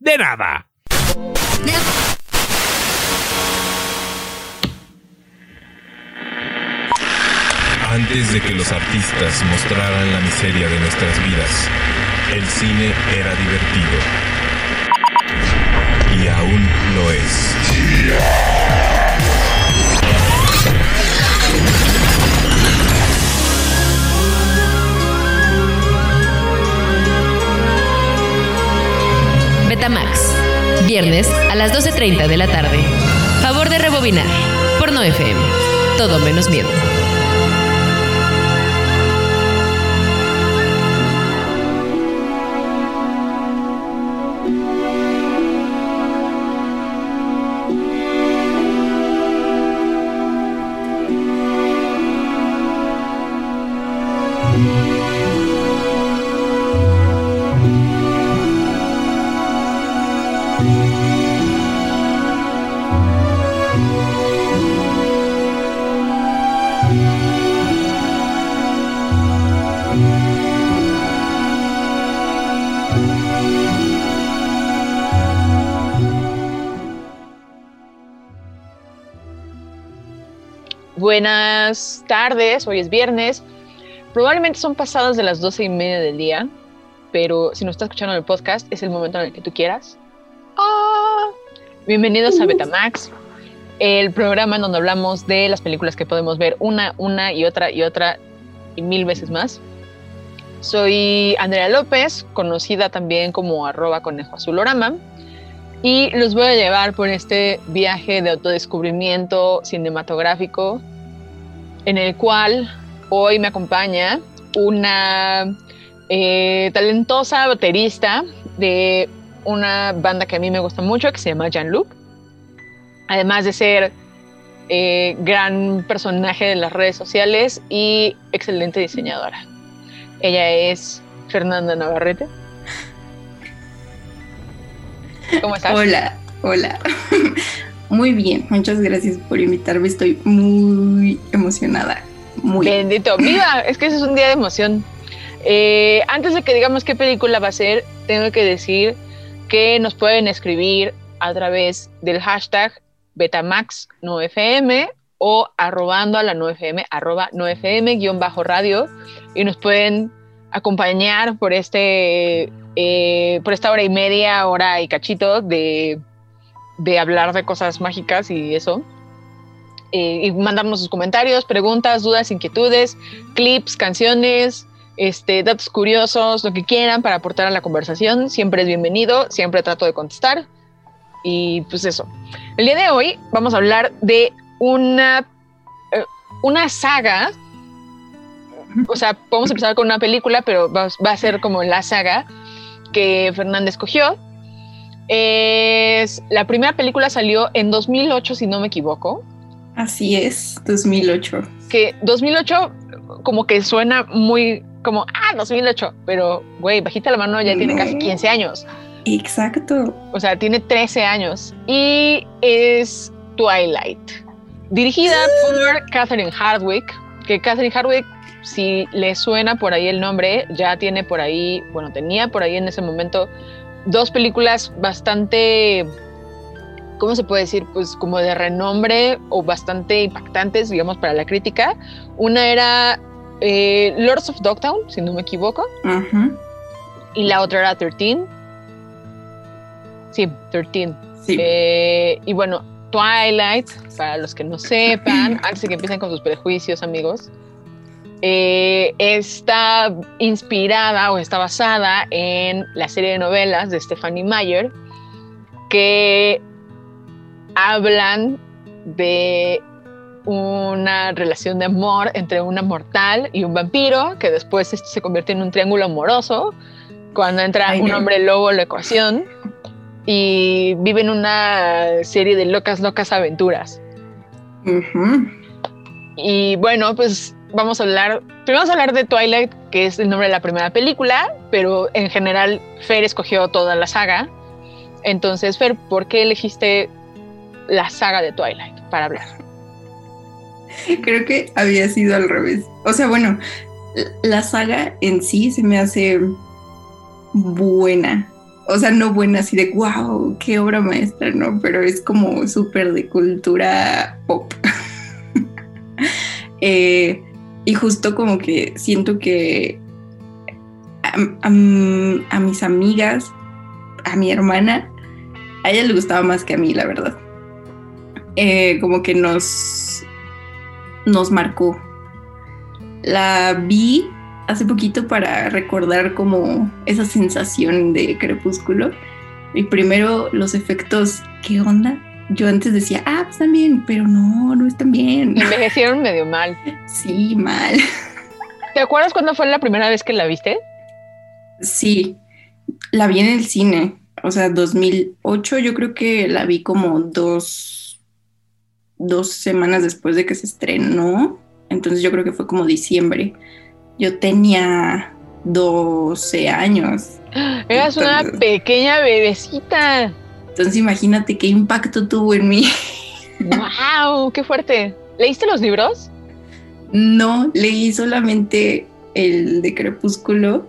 de nada. Antes de que los artistas mostraran la miseria de nuestras vidas, el cine era divertido. Y aún lo es. Betamax. Viernes a las 12.30 de la tarde. Favor de rebobinar. Por no FM. Todo menos miedo. Buenas tardes, hoy es viernes. Probablemente son pasadas de las doce y media del día, pero si no estás escuchando el podcast, es el momento en el que tú quieras. ¡Ah! Bienvenidos a Betamax, el programa en donde hablamos de las películas que podemos ver una, una y otra y otra y mil veces más. Soy Andrea López, conocida también como arroba conejo azulorama, y los voy a llevar por este viaje de autodescubrimiento cinematográfico en el cual hoy me acompaña una eh, talentosa baterista de una banda que a mí me gusta mucho, que se llama Jean-Luc. Además de ser eh, gran personaje de las redes sociales y excelente diseñadora. Ella es Fernanda Navarrete. ¿Cómo estás? Hola, hola. Muy bien, muchas gracias por invitarme. Estoy muy emocionada. Muy. Bendito. Viva, es que ese es un día de emoción. Eh, antes de que digamos qué película va a ser, tengo que decir que nos pueden escribir a través del hashtag Betamax9FM o arrobando a la 9FM, arroba 9FM guion bajo radio y nos pueden acompañar por este eh, por esta hora y media, hora y cachito de de hablar de cosas mágicas y eso. Eh, y mandarnos sus comentarios, preguntas, dudas, inquietudes, clips, canciones, este, datos curiosos, lo que quieran para aportar a la conversación. Siempre es bienvenido, siempre trato de contestar. Y pues eso. El día de hoy vamos a hablar de una, eh, una saga. O sea, podemos empezar con una película, pero va, va a ser como la saga que Fernández escogió es, la primera película salió en 2008, si no me equivoco. Así es, 2008. Que 2008 como que suena muy como, ah, 2008, pero, güey, bajita la mano ya tiene casi 15 años. Exacto. O sea, tiene 13 años. Y es Twilight, dirigida por Catherine Hardwick, que Catherine Hardwick, si le suena por ahí el nombre, ya tiene por ahí, bueno, tenía por ahí en ese momento dos películas bastante, ¿cómo se puede decir? Pues como de renombre o bastante impactantes, digamos, para la crítica. Una era eh, Lords of Dogtown, si no me equivoco. Y la otra era 13. Sí, 13. Eh, y bueno, Twilight, para los que no sepan, antes de que empiecen con sus prejuicios, amigos, eh, está inspirada o está basada en la serie de novelas de Stephanie Meyer que hablan de una relación de amor entre una mortal y un vampiro, que después esto se convierte en un triángulo amoroso cuando entra un hombre lobo en la ecuación. y viven una serie de locas, locas aventuras. Y bueno, pues vamos a hablar, primero vamos a hablar de Twilight, que es el nombre de la primera película, pero en general Fer escogió toda la saga. Entonces, Fer, ¿por qué elegiste la saga de Twilight para hablar? Creo que había sido al revés. O sea, bueno, la saga en sí se me hace buena. O sea, no buena así de wow, qué obra maestra, ¿no? Pero es como súper de cultura pop. Eh, y justo como que siento que a, mis amigas, a mi hermana, a ella le gustaba más que a mí, la verdad. Eh, como que nos, nos marcó. La vi hace poquito para recordar como esa sensación de crepúsculo. Y primero los efectos, ¿qué onda? Yo antes decía, ah, pues están bien, pero no, no están bien. Envejecieron medio mal. Sí, mal. ¿Te acuerdas cuándo fue la primera vez que la viste? Sí, la vi en el cine, o sea, 2008, yo creo que la vi como dos, dos semanas después de que se estrenó, entonces yo creo que fue como diciembre. Yo tenía 12 años, Eras una pequeña bebecita. Entonces imagínate qué impacto tuvo en mí. ¡Wow! ¡Qué fuerte! ¿Leíste los libros? No, leí solamente el de Crepúsculo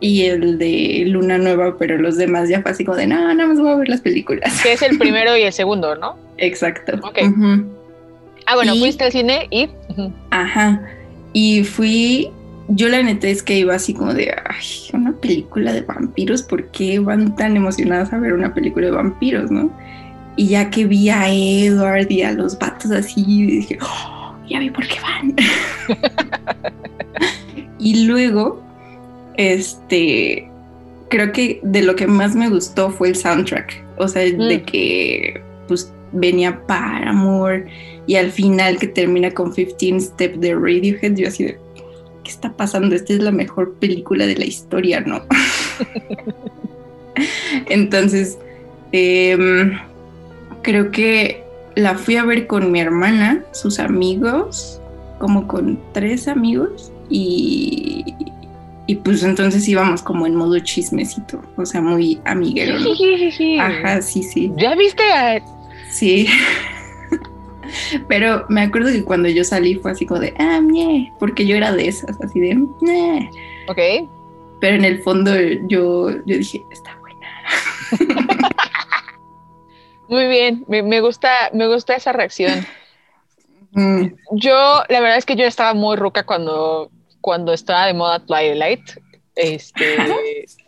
y el de Luna Nueva, pero los demás ya fue así como de, no, nada más voy a ver las películas. Que es el primero y el segundo, ¿no? Exacto. Ok. Ah, bueno, Y- fuiste al cine y. Ujú. Ajá. Y fui, yo la neta es que iba así como de, ay, una película de vampiros, ¿por qué van tan emocionadas a ver una película de vampiros, no? Y ya que vi a Edward y a los vatos así, dije, "Oh, ya vi por qué van. y luego, este, creo que de lo que más me gustó fue el soundtrack. O sea, de Mm. que, pues, venía Paramore y al final que termina con 15 Step de Radiohead, yo así de, ¿qué está pasando? Esta es la mejor película de la historia, ¿no? Entonces, em, creo que la fui a ver con mi hermana, sus amigos, como con tres amigos, y, y pues entonces íbamos como en modo chismecito, o sea, muy amiguero, ¿no? Ajá, sí, sí. ¿Ya viste a Sí. Pero me acuerdo que cuando yo salí fue así como de, ah, ñe, porque yo era de esas, así de, "Ñe". Ok. Pero en el fondo yo, yo dije, está buena. Muy bien. Me, me gusta, me gusta esa reacción. Mm, Yo, la verdad es que yo estaba muy ruca cuando, cuando estaba de moda Twilight. Este,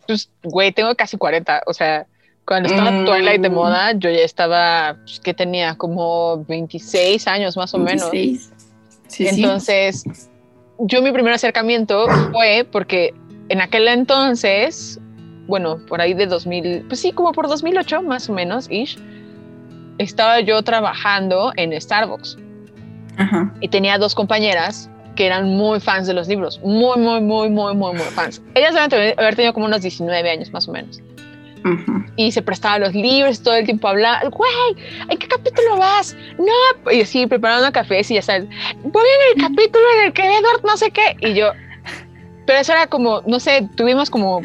pues, güey, tengo casi 40. O sea, cuando estaba Mm. Twilight de moda, yo ya estaba, pues, que tenía como 26 años más o menos. 26. Sí, sí. Entonces, yo mi primer acercamiento fue porque en aquel entonces, bueno, por ahí de 2000, pues sí, como por 2008 más o menos, ish, estaba yo trabajando en Starbucks Ajá. y tenía dos compañeras que eran muy fans de los libros, muy, muy, muy, muy, muy, muy fans. Ellas deben haber tenido como unos 19 años más o menos. Y se prestaban los libros todo el tiempo a hablar, güey, ¿en qué capítulo vas? No, y así preparando cafés y ya sabes, voy en el capítulo en el que Edward no sé qué. Y yo, pero eso era como, no sé, tuvimos como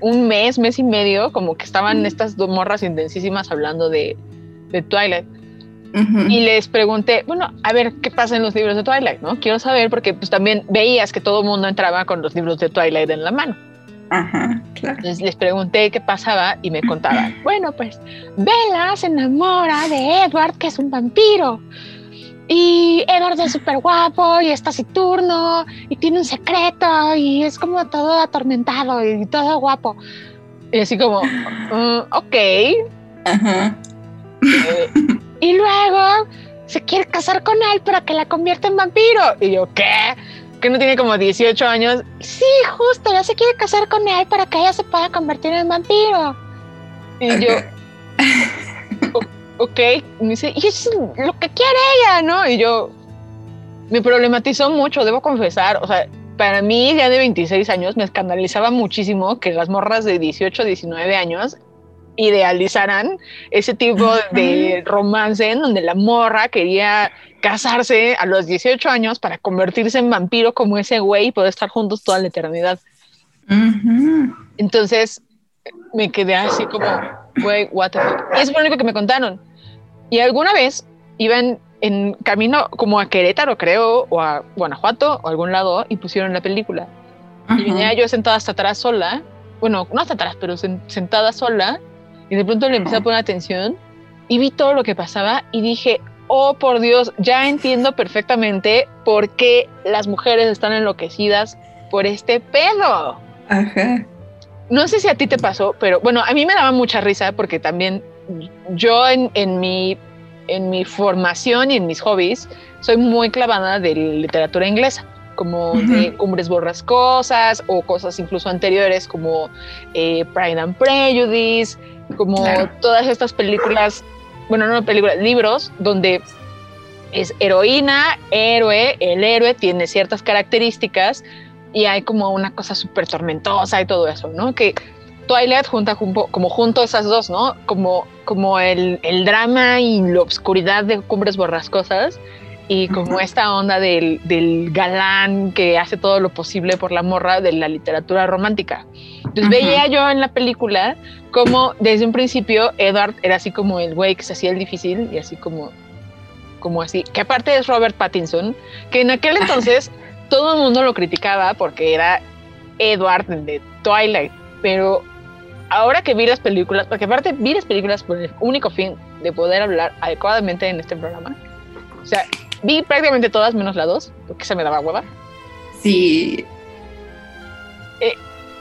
un mes, mes y medio, como que estaban estas dos morras intensísimas hablando de, de Twilight. Y les pregunté, bueno, a ver qué pasa en los libros de Twilight, ¿no? Quiero saber porque pues también veías que todo el mundo entraba con los libros de Twilight en la mano. Ajá, claro. Entonces les pregunté qué pasaba y me contaban, bueno, pues Bella se enamora de Edward, que es un vampiro. Y Edward es súper guapo y es taciturno y tiene un secreto y es como todo atormentado y todo guapo. Y así como, "Mm, ok. Ajá. Eh, y luego se quiere casar con él para que la convierta en vampiro. Y yo, ¿qué? Que no tiene como 18 años. Sí, justo, ya se quiere casar con él para que ella se pueda convertir en vampiro. Y yo, Ok. me dice, y eso es lo que quiere ella, ¿no? Y yo, me problematizó mucho, debo confesar. O sea, para mí, ya de 26 años, me escandalizaba muchísimo que las morras de 18, 19 años idealizaran ese tipo de romance en donde la morra quería casarse a los 18 años para convertirse en vampiro como ese güey y poder estar juntos toda la eternidad. Entonces me quedé así como, güey, what the fuck. Y es lo único que me contaron. Y alguna vez iban en camino como a Querétaro, creo, o a Guanajuato, o a algún lado, y pusieron la película. Y venía yo sentada hasta atrás sola, bueno, no hasta atrás, pero sentada sola, y de pronto le empecé a poner atención y vi todo lo que pasaba y dije, oh por Dios, ya entiendo perfectamente por qué las mujeres están enloquecidas por este pedo. Ajá. No sé si a ti te pasó, pero bueno, a mí me daba mucha risa porque también yo en, en mi, en mi formación y en mis hobbies soy muy clavada de literatura inglesa como de Cumbres Borrascosas o cosas incluso anteriores como eh, Pride and Prejudice, como todas estas películas, bueno, no películas, libros donde es heroína, héroe, el héroe tiene ciertas características y hay como una cosa súper tormentosa y todo eso, ¿no? Que Twilight junta como junto esas dos, ¿no? Como, como el, el drama y la obscuridad de Cumbres Borrascosas y como esta onda del, del, galán que hace todo lo posible por la morra de la literatura romántica. Entonces veía yo en la película como desde un principio Edward era así como el güey que se hacía el difícil y así como, como así, que aparte es Robert Pattinson, que en aquel entonces todo el mundo lo criticaba porque era Edward de Twilight, pero ahora que vi las películas, porque aparte vi las películas por el único fin de poder hablar adecuadamente en este programa, o sea, vi prácticamente todas menos la dos, porque se me daba hueva. Sí. Eh,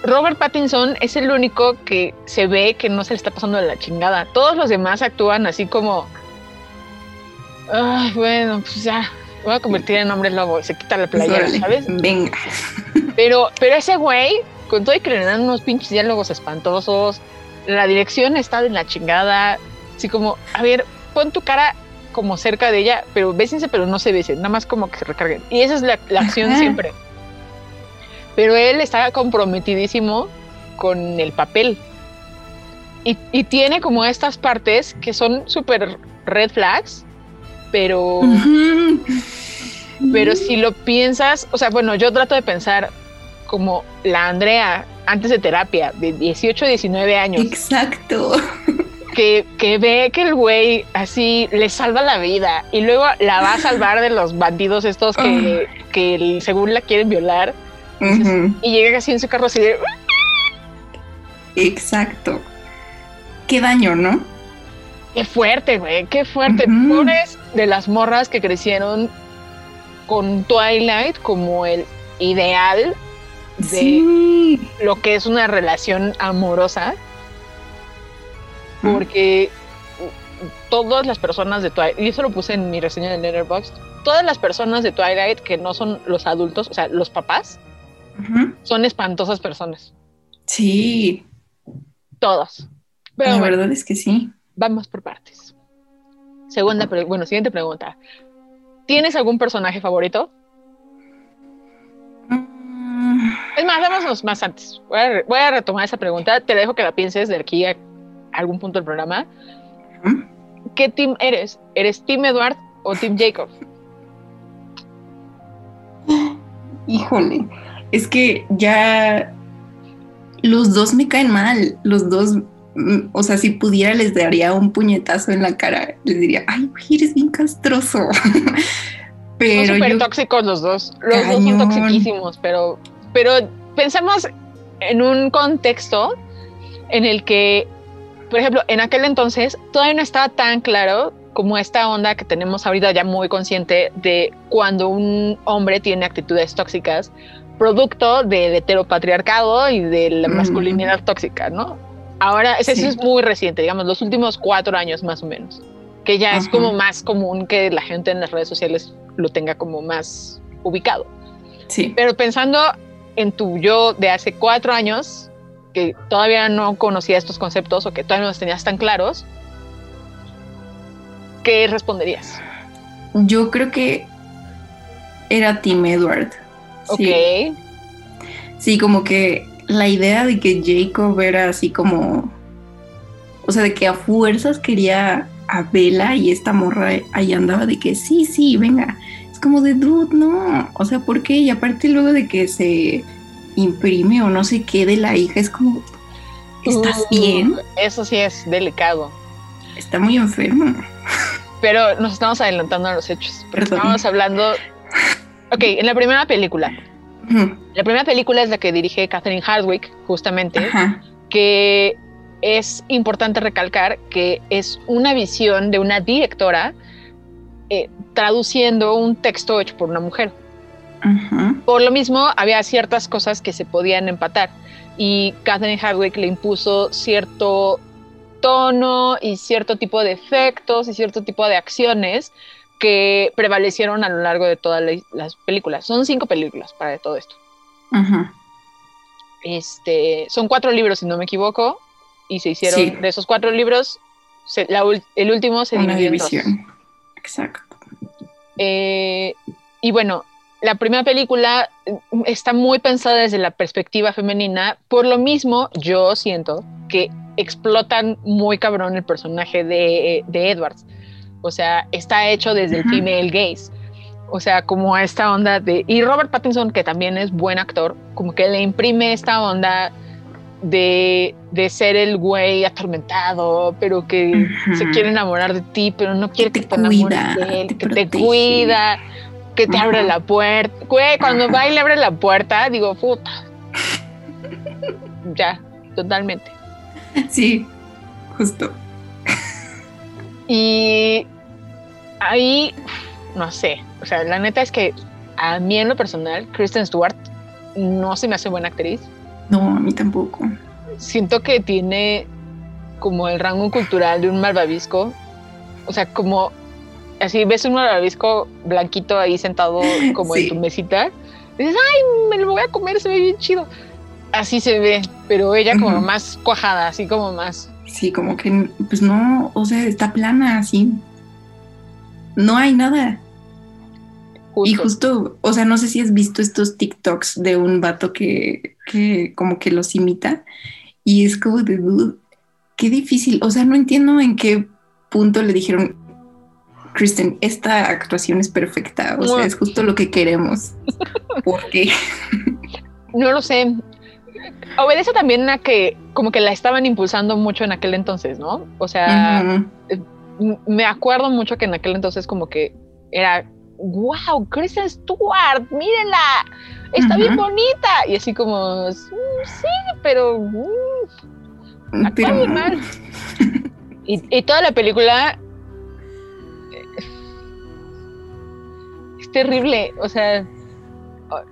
Robert Pattinson es el único que se ve que no se le está pasando de la chingada. Todos los demás actúan así como. Ay, bueno, pues ya. Voy a convertir en hombre lobo y se quita la playera, ¿sabes? Venga. Pero, pero ese güey, con todo y que le dan unos pinches diálogos espantosos, la dirección está de la chingada. Así como, a ver, pon tu cara como cerca de ella, pero bésense, pero no se besen, nada más como que se recarguen. Y esa es la, acción siempre. Pero él está comprometidísimo con el papel. Y, tiene como estas partes que son súper red flags, pero... Pero si lo piensas, o sea, bueno, yo trato de pensar como la Andrea antes de terapia, de 18, 19 años. Exacto que, que, ve que el güey así le salva la vida y luego la va a salvar de los bandidos estos que, que según la quieren violar. y llega así en su carro así de... Exacto. Qué daño, ¿no? Qué fuerte, güey, qué fuerte. Pobres de las morras que crecieron con Twilight como el ideal de lo que es una relación amorosa porque todas las personas de Twilight, y eso lo puse en mi reseña de Letterboxd, todas las personas de Twilight que no son los adultos, o sea, los papás, son espantosas personas. Sí. Todas. Pero la verdad es que sí. Vamos por partes. Segunda, bueno, siguiente pregunta. ¿Tienes algún personaje favorito? Mm. Es más, vámonos más antes. Voy a, voy a, retomar esa pregunta. Te dejo que la pienses de aquí a algún punto del programa. ¿Qué team eres? ¿Eres Team Edward o Team Jacob? Híjole, es que ya los dos me caen mal, los dos, mm, o sea, si pudiera les daría un puñetazo en la cara, les diría, ay, eres bien castroso. pero son súper tóxicos los dos, los dos son toxiquísimos, pero, pero pensemos en un contexto en el que por ejemplo, en aquel entonces todavía no estaba tan claro como esta onda que tenemos ahorita ya muy consciente de cuando un hombre tiene actitudes tóxicas, producto del heteropatriarcado y de la masculinidad tóxica, ¿no? Ahora, eso es muy reciente, digamos, los últimos cuatro años más o menos, que ya es como más común que la gente en las redes sociales lo tenga como más ubicado. Sí. Pero pensando en tu yo de hace cuatro años, que todavía no conocía estos conceptos o que todavía no los tenías tan claros, ¿qué responderías? Yo creo que era Tim Edward. Ok. Sí. como que la idea de que Jacob era así como. O sea, de que a fuerzas quería a Bella y esta morra ahí andaba de que sí, sí, venga. Es como de dude, no. O sea, ¿por qué? Y aparte luego de que se imprime o no sé qué de la hija, es como, ¿estás Uh, bien? Eso sí es delicado. Está muy enfermo. Pero nos estamos adelantando a los hechos. Porque Perdón. estábamos hablando. Ok, en la primera película. La primera película es la que dirige Catherine Hardwick, justamente, Ajá. que es importante recalcar que es una visión de una directora eh, traduciendo un texto hecho por una mujer. Por lo mismo, había ciertas cosas que se podían empatar y Catherine Hardwick le impuso cierto tono y cierto tipo de efectos y cierto tipo de acciones que prevalecieron a lo largo de todas la- las películas. Son cinco películas para todo esto. Este, son cuatro libros, si no me equivoco, y se hicieron Sí. de esos cuatro libros, se- la el último se Una dividió en dos. división. Exacto. Eh, y bueno, la primera película eh, está muy pensada desde la perspectiva femenina. Por lo mismo, yo siento que explotan muy cabrón el personaje de, de Edwards. O sea, está hecho desde el female gaze. O sea, como esta onda de... Y Robert Pattinson, que también es buen actor, como que le imprime esta onda de, de ser el güey atormentado, pero que se quiere enamorar de ti, pero no quiere te que te, enamores cuida, de él, te que te cuida, que te abre Ajá. la puerta. Güey, cuando va y le abre la puerta, digo, puta. ya, totalmente. Sí, justo. Y ahí, no sé, o sea, la neta es que a mí en lo personal, Kristen Stewart no se me hace buena actriz. No, a mí tampoco. Siento que tiene como el rango cultural de un malvavisco. O sea, como así ves un malvavisco blanquito ahí sentado como Sí. en tu mesita. Dices, ay, me lo voy a comer, se ve bien chido. Así se ve, pero ella como más cuajada, así como más. Sí, como que, pues no, o sea, está plana así. No hay nada. Y Justo. justo, o sea, no sé si has visto estos TikToks de un vato que, que como que los imita y es como de dude, qué difícil. O sea, no entiendo en qué punto le dijeron, Kristen, esta actuación es perfecta. O sea, es justo lo que queremos. Porque, No lo sé. Obedece también a que como que la estaban impulsando mucho en aquel entonces, ¿no? O sea, me acuerdo mucho que en aquel entonces como que era, wow, Kristen Stewart, mírenla, está bien bonita. Y así como, "Mm, sí, pero mm, actúa pero bien mal. Y, y toda la película terrible, o sea,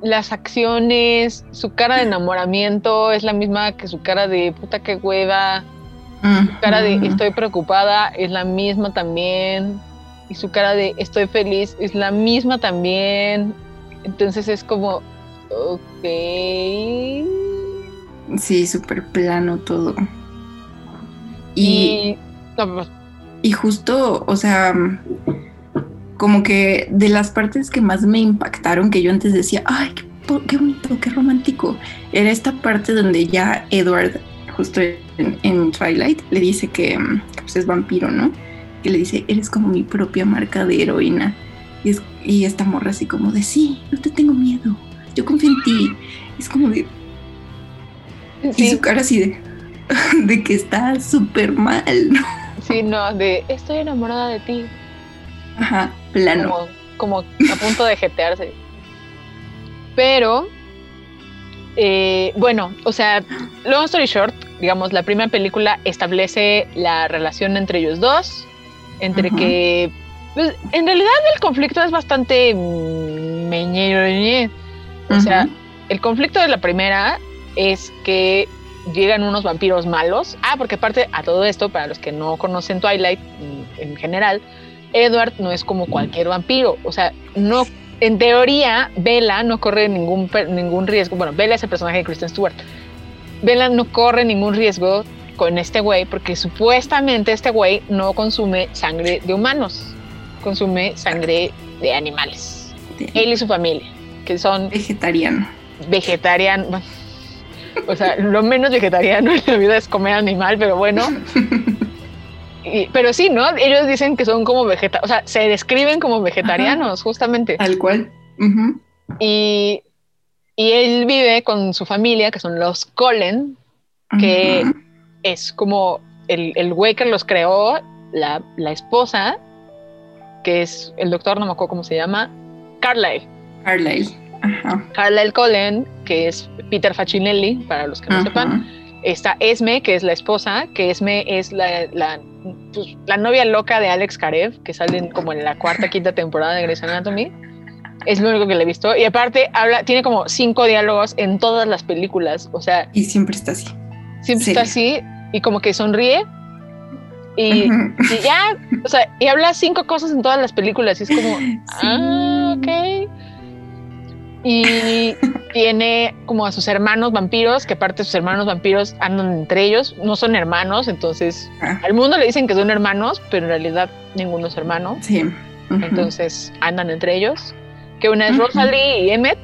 las acciones, su cara de enamoramiento es la misma que su cara de puta que hueva, su cara de estoy preocupada es la misma también, y su cara de estoy feliz es la misma también. Entonces es como, ok. Sí, súper plano todo. Y, Y, no, pues, y justo, o sea, como que de las partes que más me impactaron, que yo antes decía, ay, qué, qué bonito, qué romántico, era esta parte donde ya Edward, justo en, en Twilight, le dice que, mm, que, pues es vampiro, ¿no? Que le dice, eres como mi propia marca de heroína. Y, es- y esta morra así como de, sí, no te tengo miedo, yo confío en ti. Es como de, y su cara así de, de que está súper mal, ¿no? sí, no, de estoy enamorada de ti. Ajá, plano. como, como a punto de jetearse. Pero, eh, bueno, o sea, long story short, digamos, la primera película establece la relación entre ellos dos, entre Ajá. que, pues, en realidad el conflicto es bastante mm, meñe, o sea, el conflicto de la primera es que llegan unos vampiros malos. Ah, porque aparte a todo esto, para los que no conocen Twilight en general, Edward no es como cualquier vampiro. O sea, no, en teoría, Bella no corre ningún, ningún riesgo. Bueno, Bella es el personaje de Kristen Stewart. Bella no corre ningún riesgo con este güey porque supuestamente este güey no consume sangre de humanos, consume sangre de animales. Él y su familia, que son Vegetariano. vegetariano. O sea, lo menos vegetariano en la vida es comer animal, pero bueno. Y- pero sí, ¿no? Ellos dicen que son como vegetarianos, o sea, se describen como vegetarianos, justamente. Tal cual. Y, y él vive con su familia, que son los Cullen, Que- es como el, el güey que los creó, la, la esposa, que es el doctor, no me acuerdo cómo se llama, Carlyle. Carlyle. Ajá. Carlyle Cullen, que es Peter Facinelli, para los que no Ajá. sepan. Está Esme, que es la esposa, que Esme es la, la, pues, la novia loca de Alex Karev, que salen como en la cuarta, quinta temporada de Grey's Anatomy. Es lo único que le he visto. Y aparte, habla, tiene como cinco diálogos en todas las películas. O sea, Y siempre está así. siempre Sí. está así y como que sonríe. Y, Ujú. y ya, o sea, y habla cinco cosas en todas las películas. Y es como, ah, ok. Y tiene como a sus hermanos vampiros, que aparte sus hermanos vampiros andan entre ellos, no son hermanos, entonces Ah, al mundo le dicen que son hermanos, pero en realidad ninguno es hermano, sí. Entonces andan entre ellos. Que una es Ujú. Rosalie y Emmet.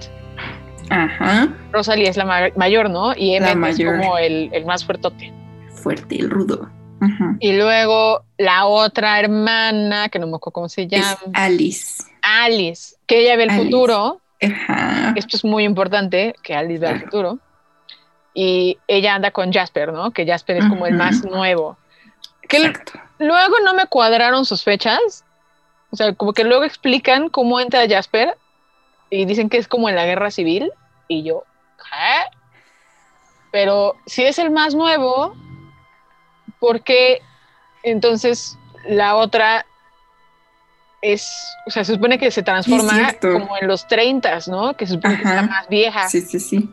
Aja. Rosalie es la ma- mayor, ¿no? Y Emmet es como el, el más fuertote. Fuerte, el rudo. Ujú. Y luego la otra hermana, que no me acuerdo cómo se Es llama, Alice. Alice, que ella ve el Alice. futuro. Ajá. Esto es muy importante, que Alice vea el Claro. futuro. Y ella anda con Jasper, ¿no? Que Jasper es como el más nuevo. Que Exacto. luego no me cuadraron sus fechas. O sea, como que luego explican cómo entra Jasper y dicen que es como en la guerra civil. Y yo, ¿qué? Pero si es el más nuevo, ¿por qué entonces la otra es, o sea, se supone que se transforma como en los 30, ¿no? Que se supone que es la Ajá. más vieja. Sí, sí, sí.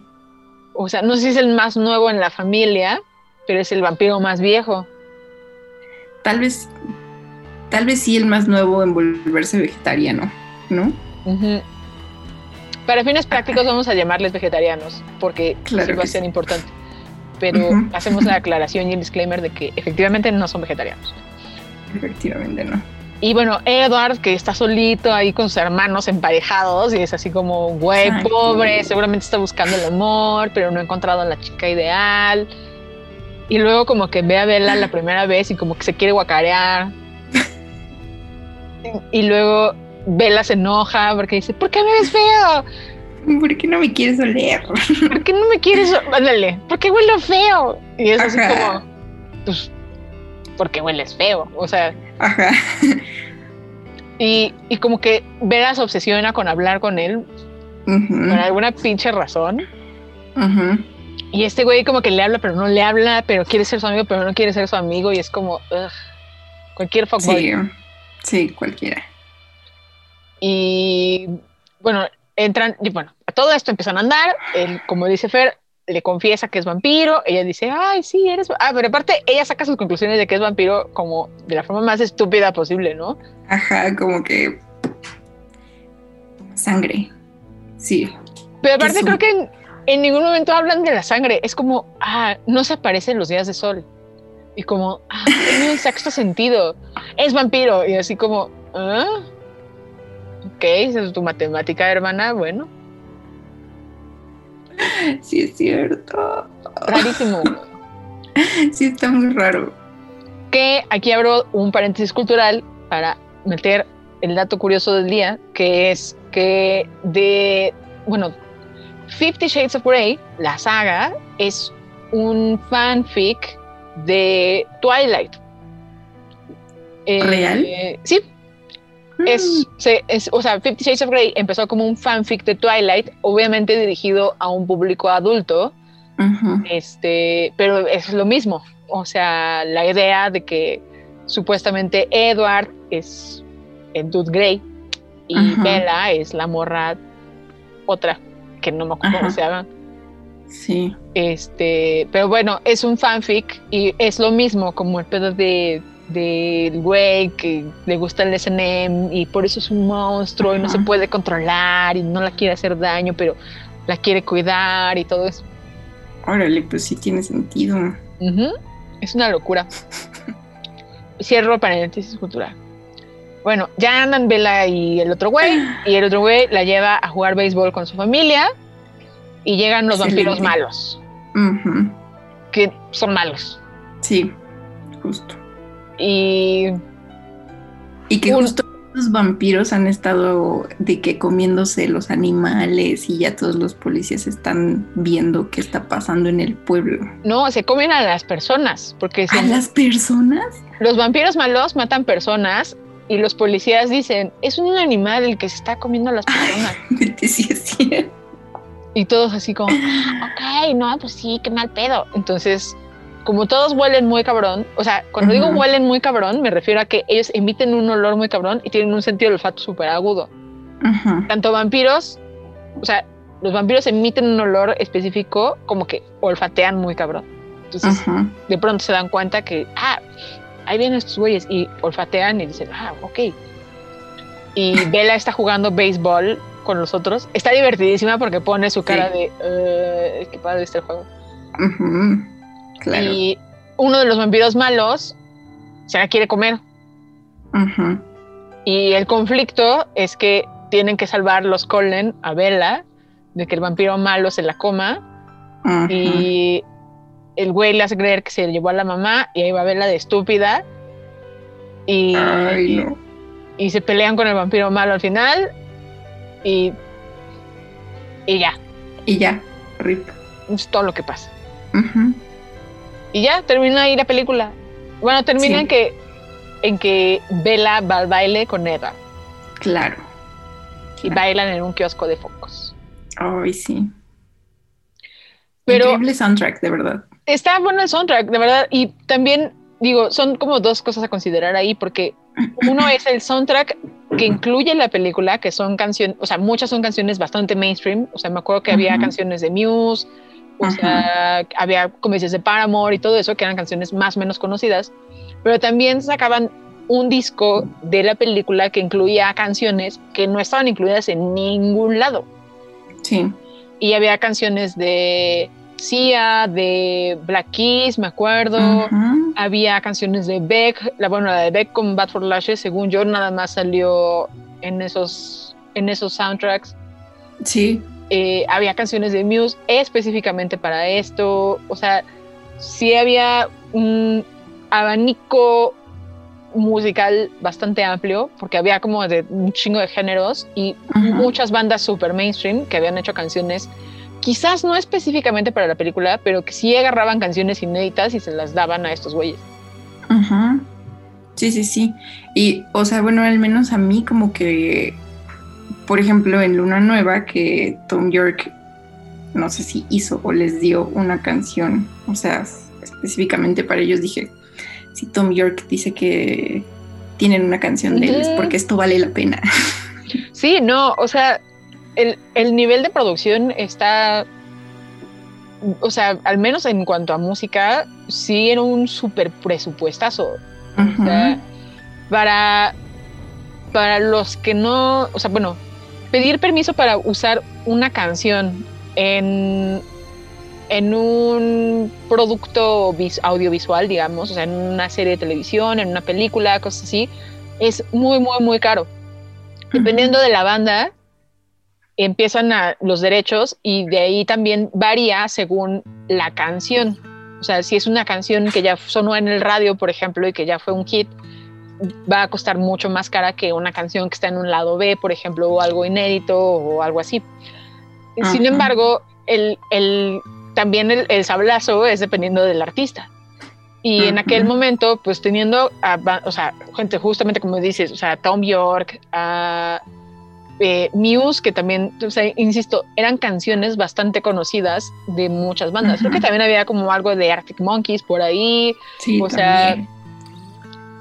O sea, no sé si es el más nuevo en la familia, pero es el vampiro más viejo. Tal vez, tal vez sí el más nuevo en volverse vegetariano, ¿no? Para fines prácticos vamos a llamarles vegetarianos, porque Claro sí va a que ser sí. importante. Pero hacemos la aclaración y el disclaimer de que efectivamente no son vegetarianos. Efectivamente, no. Y bueno, Edward, que está solito ahí con sus hermanos emparejados, y es así como, güey, pobre, seguramente está buscando el amor, pero no ha encontrado a la chica ideal. Y luego como que ve a Bella la primera vez y como que se quiere guacarear. Y, luego Bella se enoja porque dice, ¿por qué me ves feo? ¿Por qué no me quieres oler? ¿Por qué no me quieres? Ándale, ¿por qué huelo feo? Y es así como, pues, porque hueles feo. O sea, Ajá. Y, y como que Bella se obsesiona con hablar con él por alguna pinche razón. Y este güey como que le habla, pero no le habla, pero quiere ser su amigo, pero no quiere ser su amigo. Y es como, ugh, cualquier fuckboy. Sí, sí, cualquiera. Y bueno, entran, y bueno, a todo esto empiezan a andar. Él, como dice Fer, le confiesa que es vampiro. Ella dice, ay, sí, eres. va-". Ah, pero aparte, ella saca sus conclusiones de que es vampiro como de la forma más estúpida posible, ¿no? Ajá, como que sangre. Sí. Pero aparte, creo que en, en ningún momento hablan de la sangre. Es como, ah, no se aparece en los días de sol. Y como, ah, tiene un sexto sentido. Es vampiro. Y así como, ah, ok, esa es tu matemática, hermana. Bueno, Sí, es cierto. rarísimo. Sí, está muy raro. que aquí abro un paréntesis cultural para meter el dato curioso del día, que es que de, bueno, Fifty Shades of Grey, la saga, es un fanfic de Twilight. Eh, ¿Real? sí, es, se- es- o sea, Fifty Shades of Grey empezó como un fanfic de Twilight, obviamente dirigido a un público adulto, este, pero es lo mismo. O sea, la idea de que supuestamente Edward es el Dude Grey y. Bella es la morra otra, que no me acuerdo cómo Ajá. se llama. Sí. Este, pero bueno, es un fanfic y es lo mismo como el pedo de del güey que le gusta el SNM y por eso es un monstruo y no se puede controlar y no la quiere hacer daño, pero la quiere cuidar y todo eso. Órale, pues sí tiene sentido. Es una locura. Cierro paréntesis cultural. Bueno, ya andan Bella y el otro güey, y el otro güey la lleva a jugar béisbol con su familia, y llegan los Excelente. vampiros malos, que son malos. Sí, justo. Y, Y que Un- justo los vampiros han estado de que comiéndose los animales y ya todos los policías están viendo qué está pasando en el pueblo. no, se comen a las personas, porque ¿A las personas? los vampiros malos matan personas y los policías dicen, es un animal el que se está comiendo a las personas. Sí. Y todos así como, ok, no, pues sí, qué mal pedo. Entonces, como todos huelen muy cabrón, o sea, cuando digo huelen muy cabrón, me refiero a que ellos emiten un olor muy cabrón y tienen un sentido del olfato súper agudo. Tanto vampiros, o sea, los vampiros emiten un olor específico como que olfatean muy cabrón. Entonces, de pronto se dan cuenta que, ah, ahí vienen estos güeyes y olfatean y dicen, ah, ok. Y Bella está jugando béisbol con los otros. Está divertidísima porque pone su cara Sí. de, "Eh, qué padre está el juego. Claro. Y uno de los vampiros malos se la quiere comer. Y el conflicto es que tienen que salvar los Colin a Bella de que el vampiro malo se la coma. Y el güey le hace creer que se llevó a la mamá y ahí va Bella de estúpida. Y, Ay, no. y se pelean con el vampiro malo al final. Y, y ya, Y ya, rip. es todo lo que pasa. Ujú. Y ya termina ahí la película. Bueno, termina Sí. en que en que Bella va al baile con Edward Claro. y Claro. bailan en un kiosco de focos. Ay, sí. Pero Increíble soundtrack, de verdad. está bueno el soundtrack, de verdad. Y también digo, son como dos cosas a considerar ahí, porque uno es el soundtrack que incluye la película, que son canciones, o sea, muchas son canciones bastante mainstream. O sea, me acuerdo que había canciones de Muse, o Ujú. sea, había como dices de Paramore y todo eso, que eran canciones más o menos conocidas. Pero también sacaban un disco de la película que incluía canciones que no estaban incluidas en ningún lado. Sí. Y había canciones de Sia, de Black Keys, me acuerdo. Había canciones de Beck, la bueno, la de Beck con Bad for Lashes, según yo, nada más salió en esos, en esos soundtracks. Sí. Eh, había canciones de Muse específicamente para esto. O sea, sí había un abanico musical bastante amplio, porque había como de un chingo de géneros y muchas bandas super mainstream que habían hecho canciones, quizás no específicamente para la película, pero que sí agarraban canciones inéditas y se las daban a estos güeyes. Ajá. Sí, sí, sí. Y, o sea, bueno, al menos a mí como que, por ejemplo, en Luna Nueva, que Tom York, no sé si hizo o les dio una canción, o sea, específicamente para ellos dije, si Tom York dice que tienen una canción de él, es porque esto vale la pena. Sí, no, o sea, el, el nivel de producción está, o sea, al menos en cuanto a música, sí era un súper presupuestazo. O sea, Ajá. para, para los que no, o sea, bueno, pedir permiso para usar una canción en, en un producto vis- audiovisual, digamos, o sea, en una serie de televisión, en una película, cosas así, es muy, muy, muy caro. Dependiendo de la banda, empiezan a, los derechos y de ahí también varía según la canción. O sea, si es una canción que ya sonó en el radio, por ejemplo, y que ya fue un hit, va a costar mucho más cara que una canción que está en un lado B, por ejemplo, o algo inédito o algo así. Sin Ajá. embargo, el, el- también el, el sablazo es dependiendo del artista. Y en aquel momento, pues teniendo, a o sea, gente justamente como dices, o sea, Tom York, a eh, Muse, que también, o sea, insisto, eran canciones bastante conocidas de muchas bandas. Creo que también había como algo de Arctic Monkeys por ahí. Sí, o sea.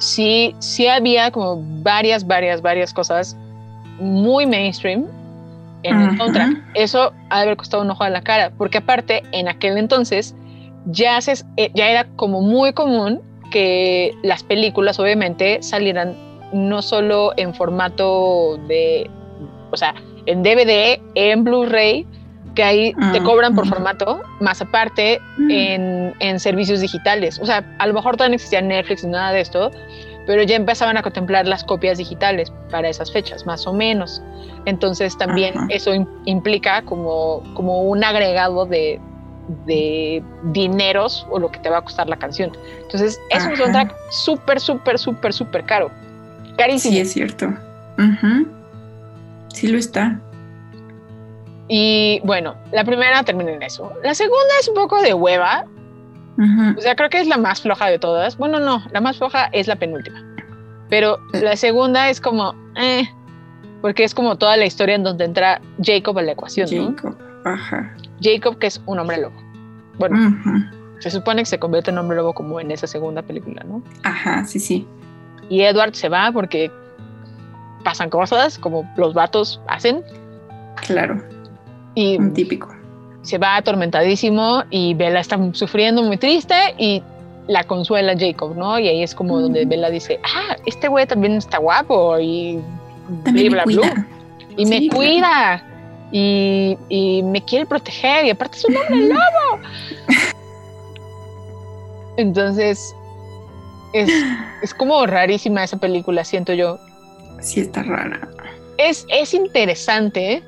Sí, sí había como varias, varias, varias cosas muy mainstream en el soundtrack. Eso ha de haber costado un ojo a la cara, porque aparte, en aquel entonces, ya, se, eh, ya era como muy común que las películas, obviamente, salieran no solo en formato de, o sea, en DVD, en Blu-ray, que ahí te Ah, cobran por formato, más aparte en, en servicios digitales. O sea, a lo mejor todavía no existía Netflix ni nada de esto, pero ya empezaban a contemplar las copias digitales para esas fechas, más o menos. Entonces también eso im- implica como, como un agregado de, de dineros o lo que te va a costar la canción. Entonces, es un soundtrack súper, súper, súper, súper caro. Carísimo. Sí, es cierto. Sí lo está. Y bueno, la primera termina en eso. La segunda es un poco de hueva. O sea, creo que es la más floja de todas. Bueno, no, la más floja es la penúltima. Pero la segunda es como, eh, porque es como toda la historia en donde entra Jacob a la ecuación, ¿no? Jacob. Ajá. Jacob, que es un hombre lobo. Bueno, se supone que se convierte en hombre lobo como en esa segunda película, ¿no? Ajá, sí, sí. Y Edward se va porque pasan cosas como los vatos hacen Claro. Y Un típico. se va atormentadísimo y Bella está sufriendo muy triste y la consuela Jacob, ¿no? Y ahí es como donde. Bella dice, ah, este güey también está guapo y También bla, me bla, bla, cuida. y me claro. cuida y, y me quiere proteger y aparte es un hombre lobo. Entonces, es, es como rarísima esa película, siento yo. Sí está rara. Es, es interesante,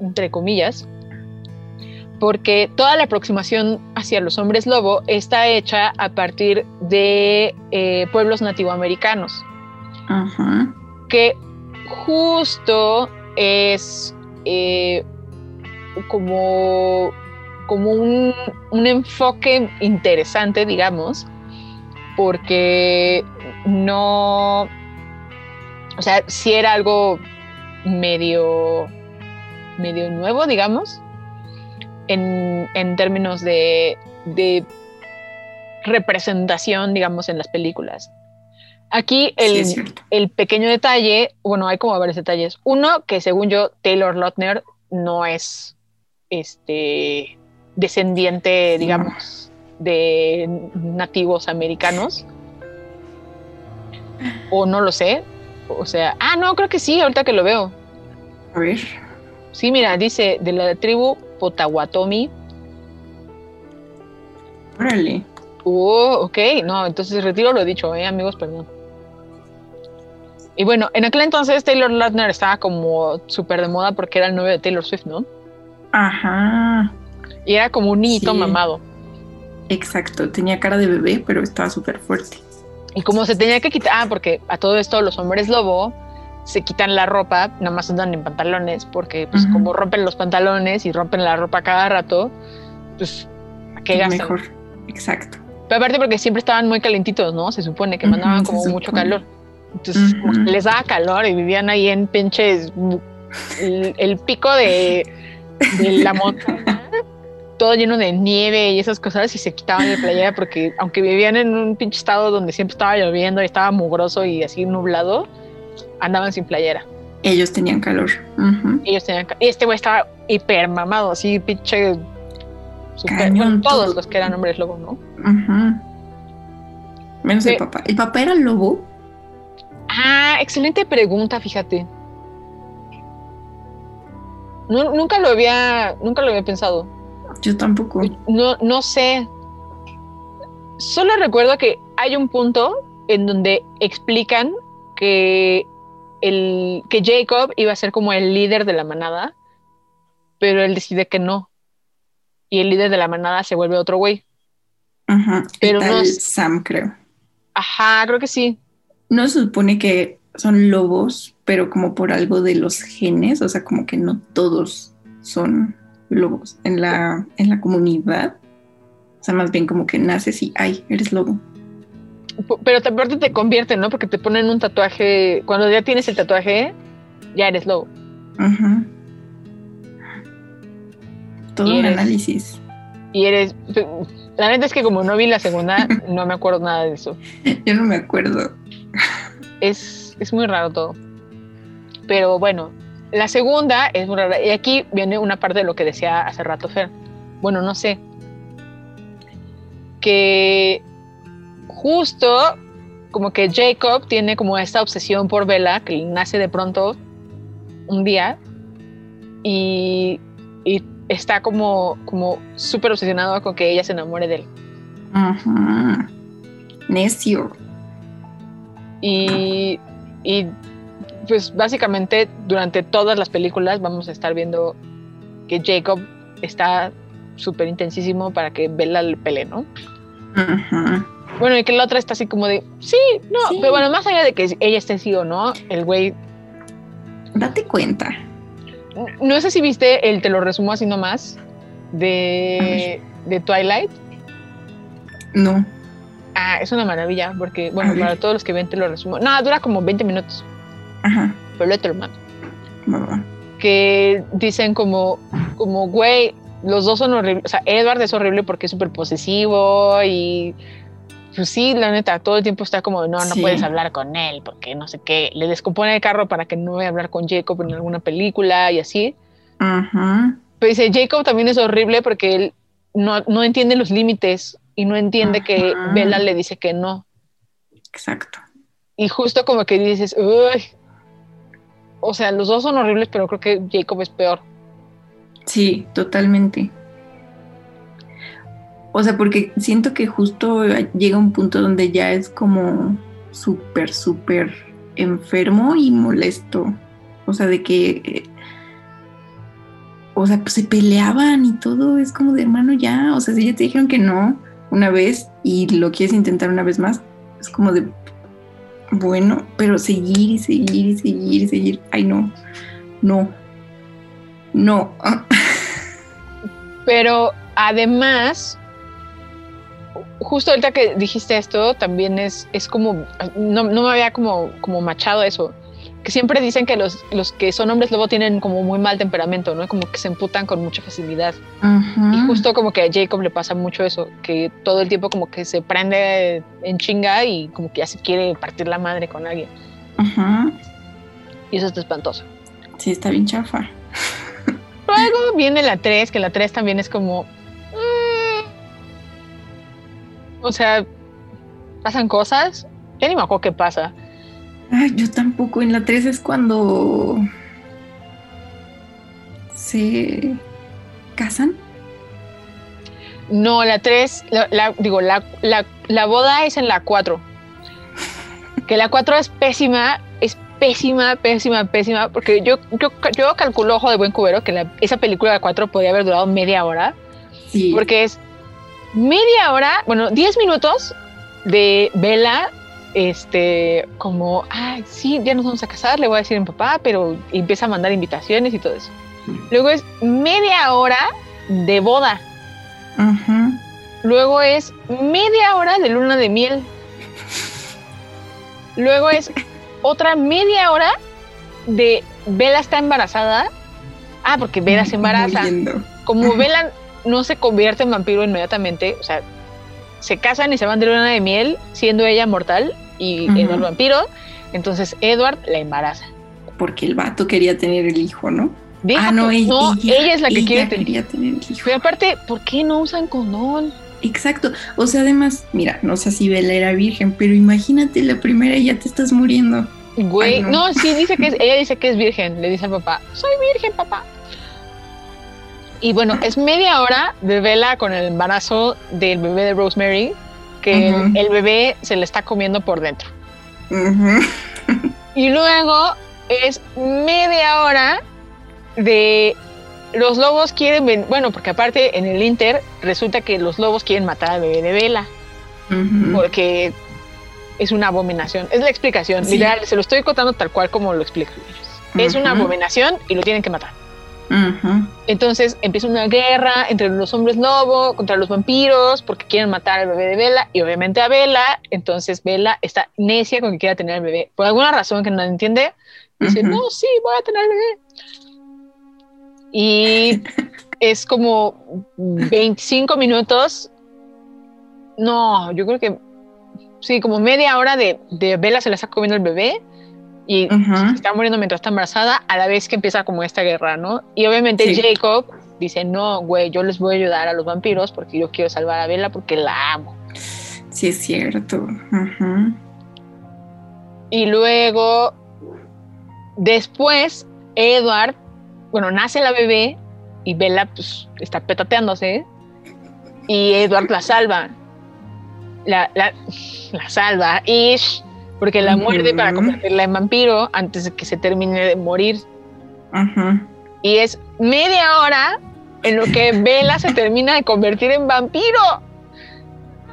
entre comillas, porque toda la aproximación hacia los hombres lobo está hecha a partir de eh, pueblos nativoamericanos. Ajá. que justo es eh, como, como un, un enfoque interesante, digamos, porque no, o sea, si era algo medio, medio nuevo, digamos, en, en términos de, de representación, digamos, en las películas. Aquí el, Sí, el pequeño detalle, bueno, hay como varios detalles. Uno, que según yo, Taylor Lautner no es este descendiente, digamos, de nativos americanos. O no lo sé. O sea, ah, no, creo que sí, ahorita que lo veo. A ver. Sí, mira, dice de la tribu Potawatomi. Órale. Oh, ok, no, entonces retiro lo dicho, eh, amigos, perdón. Y bueno, en aquel entonces Taylor Lautner estaba como súper de moda porque era el novio de Taylor Swift, ¿no? Ajá. Y era como un niñito Sí. mamado. Exacto. Tenía cara de bebé, pero estaba súper fuerte. Y como se tenía que quitar, ah, porque a todo esto los hombres lobo se quitan la ropa, nada más andan en pantalones, porque pues como rompen los pantalones y rompen la ropa cada rato, pues ¿a qué gastan? Mejor. Exacto. Pero aparte porque siempre estaban muy calentitos, ¿no? Se supone que mandaban como mucho calor. Entonces Ujú. les daba calor y vivían ahí en pinches el, el pico de, de la montaña, todo lleno de nieve y esas cosas y se quitaban de playera porque aunque vivían en un pinche estado donde siempre estaba lloviendo y estaba mugroso y así nublado, andaban sin playera. Ellos tenían calor. Ellos tenían ca- y este güey estaba hiper mamado, así pinche super- bueno, todos todo. los que eran hombres lobo, ¿no? Menos Sí. el papá. ¿El papá era lobo? Ah, excelente pregunta, fíjate. Nu- nunca lo había, nunca lo había pensado. Yo tampoco. No, no sé. Solo recuerdo que hay un punto en donde explican que el que Jacob iba a ser como el líder de la manada, pero él decide que no. Y el líder de la manada se vuelve otro güey. Ajá. Pero no es- Sam, creo. Ajá, creo que sí. No se supone que son lobos, pero como por algo de los genes, o sea, como que no todos son lobos en la, en la comunidad. O sea, más bien como que naces y, ay, eres lobo. Pero te- aparte te convierten, ¿no? Porque te ponen un tatuaje. Cuando ya tienes el tatuaje, ya eres lobo. Todo Y un eres- análisis. Y eres. La neta es que como no vi la segunda, no me acuerdo nada de eso. Yo no me acuerdo. Es, es muy raro todo. Pero bueno, la segunda es muy rara. Y aquí viene una parte de lo que decía hace rato Fer. Bueno, no sé. Que justo como que Jacob tiene como esta obsesión por Bella que nace de pronto un día y, y está como, como súper obsesionado con que ella se enamore de él. Ajá. Necio. Y, y, pues básicamente durante todas las películas vamos a estar viendo que Jacob está súper intensísimo para que Bella le pelee, ¿no? Ajá. Bueno, y que la otra está así como de, sí, no, Sí. pero bueno, más allá de que ella esté sí o no, el güey, Date cuenta. no sé si viste el, te lo resumo así nomás, de, de Twilight. No. Ah, es una maravilla, porque, bueno, para todos los que ven te lo resumo. No, dura como 20 minutos, Ajá. pero luego te lo mando. Va. Que dicen como, como, güey, los dos son horribles. O sea, Edward es horrible porque es súper posesivo y, pues sí, la neta, todo el tiempo está como, no, no Sí. puedes hablar con él porque no sé qué. Le descompone el carro para que no vaya a hablar con Jacob en alguna película y así. Ajá. Pero dice, Jacob también es horrible porque él no, no entiende los límites y no entiende que. Bella le dice que no. Exacto. Y justo como que dices, uy. O sea, los dos son horribles, pero creo que Jacob es peor. Sí, totalmente. O sea, porque siento que justo llega un punto donde ya es como súper, súper enfermo y molesto. O sea, de que... eh, O sea, pues se peleaban y todo. Es como de hermano ya. O sea, si ya te dijeron que no una vez y lo quieres intentar una vez más, es como de... Bueno, pero seguir y seguir y seguir y seguir. Ay, no. No. No. Pero además, justo ahorita que dijiste esto, también es, es como, no, no me había como, como machado eso, que siempre dicen que los, los que son hombres lobo tienen como muy mal temperamento, ¿no? Como que se emputan con mucha facilidad. Y justo como que a Jacob le pasa mucho eso, que todo el tiempo como que se prende en chinga y como que ya se quiere partir la madre con alguien. Ajá. Y eso está espantoso. Sí, está bien chafa. Luego viene la 3, que la 3 también es como... o sea, pasan cosas. Ya ni me acuerdo qué pasa. Ay, yo tampoco. En la 3 es cuando se casan. No, la 3, la, la- digo, la, la, la boda es en la 4. Que la 4 es pésima, es pésima, pésima, pésima. Porque yo, yo, yo calculo, ojo de buen cubero, que la- esa película de 4 podría haber durado media hora. Sí. Porque es media hora, bueno, 10 minutos de Vela, este, como, ay, sí, ya nos vamos a casar, le voy a decir a mi papá, pero empieza a mandar invitaciones y todo eso. Luego es media hora de boda. Luego es media hora de luna de miel. Luego es otra media hora de Vela está embarazada. Ah, porque Vela se embaraza. Muriendo. Como Ajá. No se convierte en vampiro inmediatamente, o sea, se casan y se van de luna de miel, siendo ella mortal y. Edward vampiro, entonces Edward la embaraza. Porque el vato quería tener el hijo, ¿no? Deja ah, no, ella, no, ella es la que ella quiere tener. quería tener el hijo. Pero aparte, ¿por qué no usan condón? Exacto. O sea, además, mira, no sé si Bella era virgen, pero imagínate la primera y ya te estás muriendo. Güey, Ay, no. no. sí dice que es, ella dice que es virgen, le dice al papá, soy virgen, papá. Y bueno, es media hora de vela con el embarazo del bebé de Rosemary, que el- bebé se le está comiendo por dentro. Y luego es media hora de los lobos quieren, bueno, porque aparte en el Inter resulta que los lobos quieren matar al bebé de Vela, porque es una abominación. Es la explicación, Sí. literal, se lo estoy contando tal cual como lo explican ellos. Es una abominación y lo tienen que matar. Entonces empieza una guerra entre los hombres lobo contra los vampiros porque quieren matar al bebé de Vela y obviamente a Vela. Entonces Vela está necia con que quiera tener al bebé. Por alguna razón que no entiende, dice, no, sí, voy a tener al bebé. Y es como 25 minutos. No, yo creo que sí, como media hora de, de Vela se le está comiendo el bebé y se está muriendo mientras está embarazada, a la vez que empieza como esta guerra, ¿no? Y obviamente Sí. Jacob dice, no, güey, yo les voy a ayudar a los vampiros porque yo quiero salvar a Bella porque la amo. Sí, es cierto. Ujú. Y luego, después, Edward, bueno, nace la bebé y Bella pues está petateándose y Edward la salva. La, la, la salva, Ish, porque la muerde para convertirla en vampiro antes de que se termine de morir. Y es media hora en lo que Bella se termina de convertir en vampiro.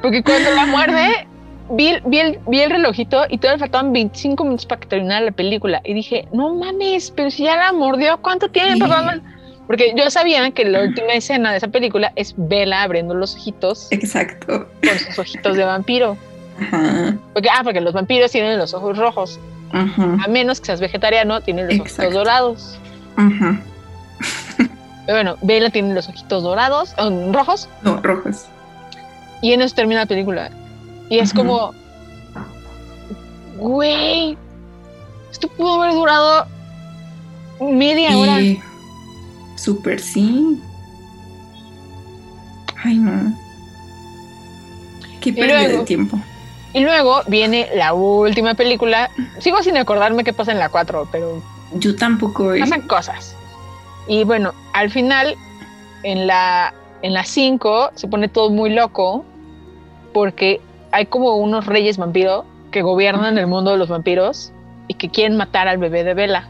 Porque cuando la muerde, vi, el- vi el, vi el relojito y todavía faltaban 25 minutos para que terminara la película. Y dije, no mames, pero si ya la mordió, ¿cuánto tiene? Sí. Papá? Porque yo sabía que la última escena de esa película es Bella abriendo los ojitos Exacto. con sus ojitos de vampiro. Ajá. Porque, ah, porque los vampiros tienen los ojos rojos. Ajá. A menos que seas vegetariano, tienen los ojitos Exacto. dorados. Ajá. Pero bueno, Bella tiene los ojitos dorados, um, rojos, No, rojos. y en eso termina la película. Y es como, güey, esto pudo haber durado media hora. Y súper sí. Ay, no. Qué pérdida de tiempo. Y luego viene la última película. Sigo sin acordarme qué pasa en la 4, pero Yo tampoco. eh. pasan cosas. Y bueno, al final, en la, en la 5, se pone todo muy loco porque hay como unos reyes vampiro que gobiernan el mundo de los vampiros y que quieren matar al bebé de Vela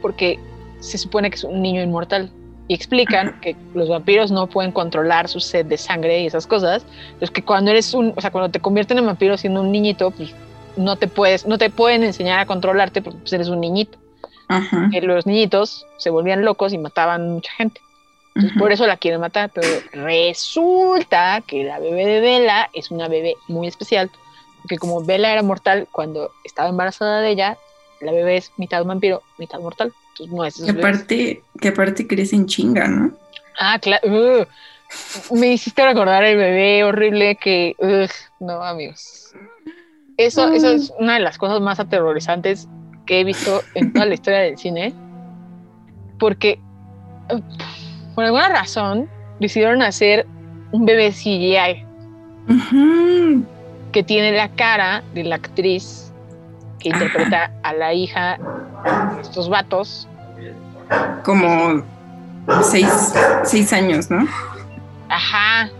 porque se supone que es un niño inmortal. Y explican que los vampiros no pueden controlar su sed de sangre y esas cosas. Es que cuando eres un, o sea, cuando te convierten en vampiro siendo un niñito, pues no te puedes, no te pueden enseñar a controlarte porque pues, eres un niñito Ajá. que los niñitos se volvían locos y mataban mucha gente. Entonces, por eso la quieren matar, pero resulta que la bebé de Bella es una bebé muy especial, porque como Bella era mortal cuando estaba embarazada de ella, la bebé es mitad vampiro, mitad mortal. Que aparte, que aparte crece en chinga, ¿no? Ah, claro. me hiciste recordar el bebé horrible que... ugh, no, amigos. Eso, eso es una de las cosas más aterrorizantes que he visto en toda la historia del cine. Porque uh, por alguna razón decidieron hacer un bebé CGI que tiene la cara de la actriz que Ajá. interpreta a la hija de estos vatos. Como seis, seis años, ¿no? Ajá.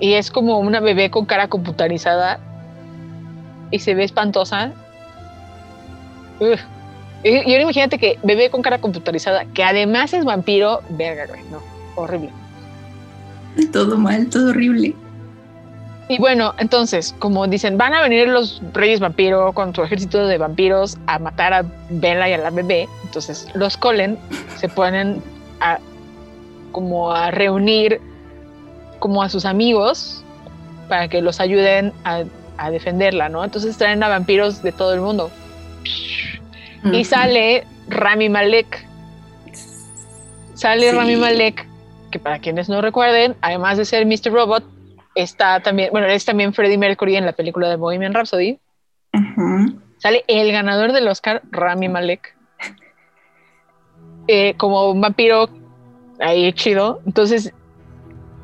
Y es como una bebé con cara computarizada y se ve espantosa. Y, y ahora imagínate que bebé con cara computarizada, que además es vampiro, verga, güey, no, horrible. Todo mal, todo horrible. Y bueno, entonces, como dicen, van a venir los reyes vampiro con su ejército de vampiros a matar a Bella y a la bebé. Entonces, los Colen se ponen a como a reunir como a sus amigos para que los ayuden a, a defenderla, ¿no? Entonces traen a vampiros de todo el mundo. Y sale Rami Malek. Sale Sí. Rami Malek, que para quienes no recuerden, además de ser Mr. Robot, está también, bueno, es también Freddie Mercury en la película de Bohemian Rhapsody. Sale el ganador del Oscar, Rami Malek, eh, como un vampiro ahí chido. Entonces,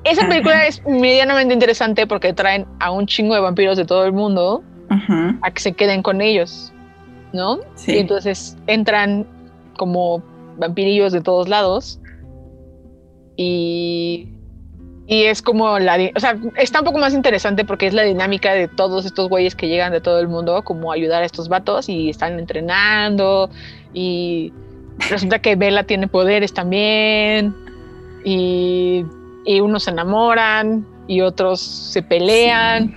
esa película es medianamente interesante porque traen a un chingo de vampiros de todo el mundo a que se queden con ellos, ¿no? Sí. Y entonces entran como vampirillos de todos lados. Y, y es como la. O sea, está un poco más interesante porque es la dinámica de todos estos güeyes que llegan de todo el mundo, como ayudar a estos vatos y están entrenando. Y resulta que Bella tiene poderes también. Y, y unos se enamoran y otros se pelean.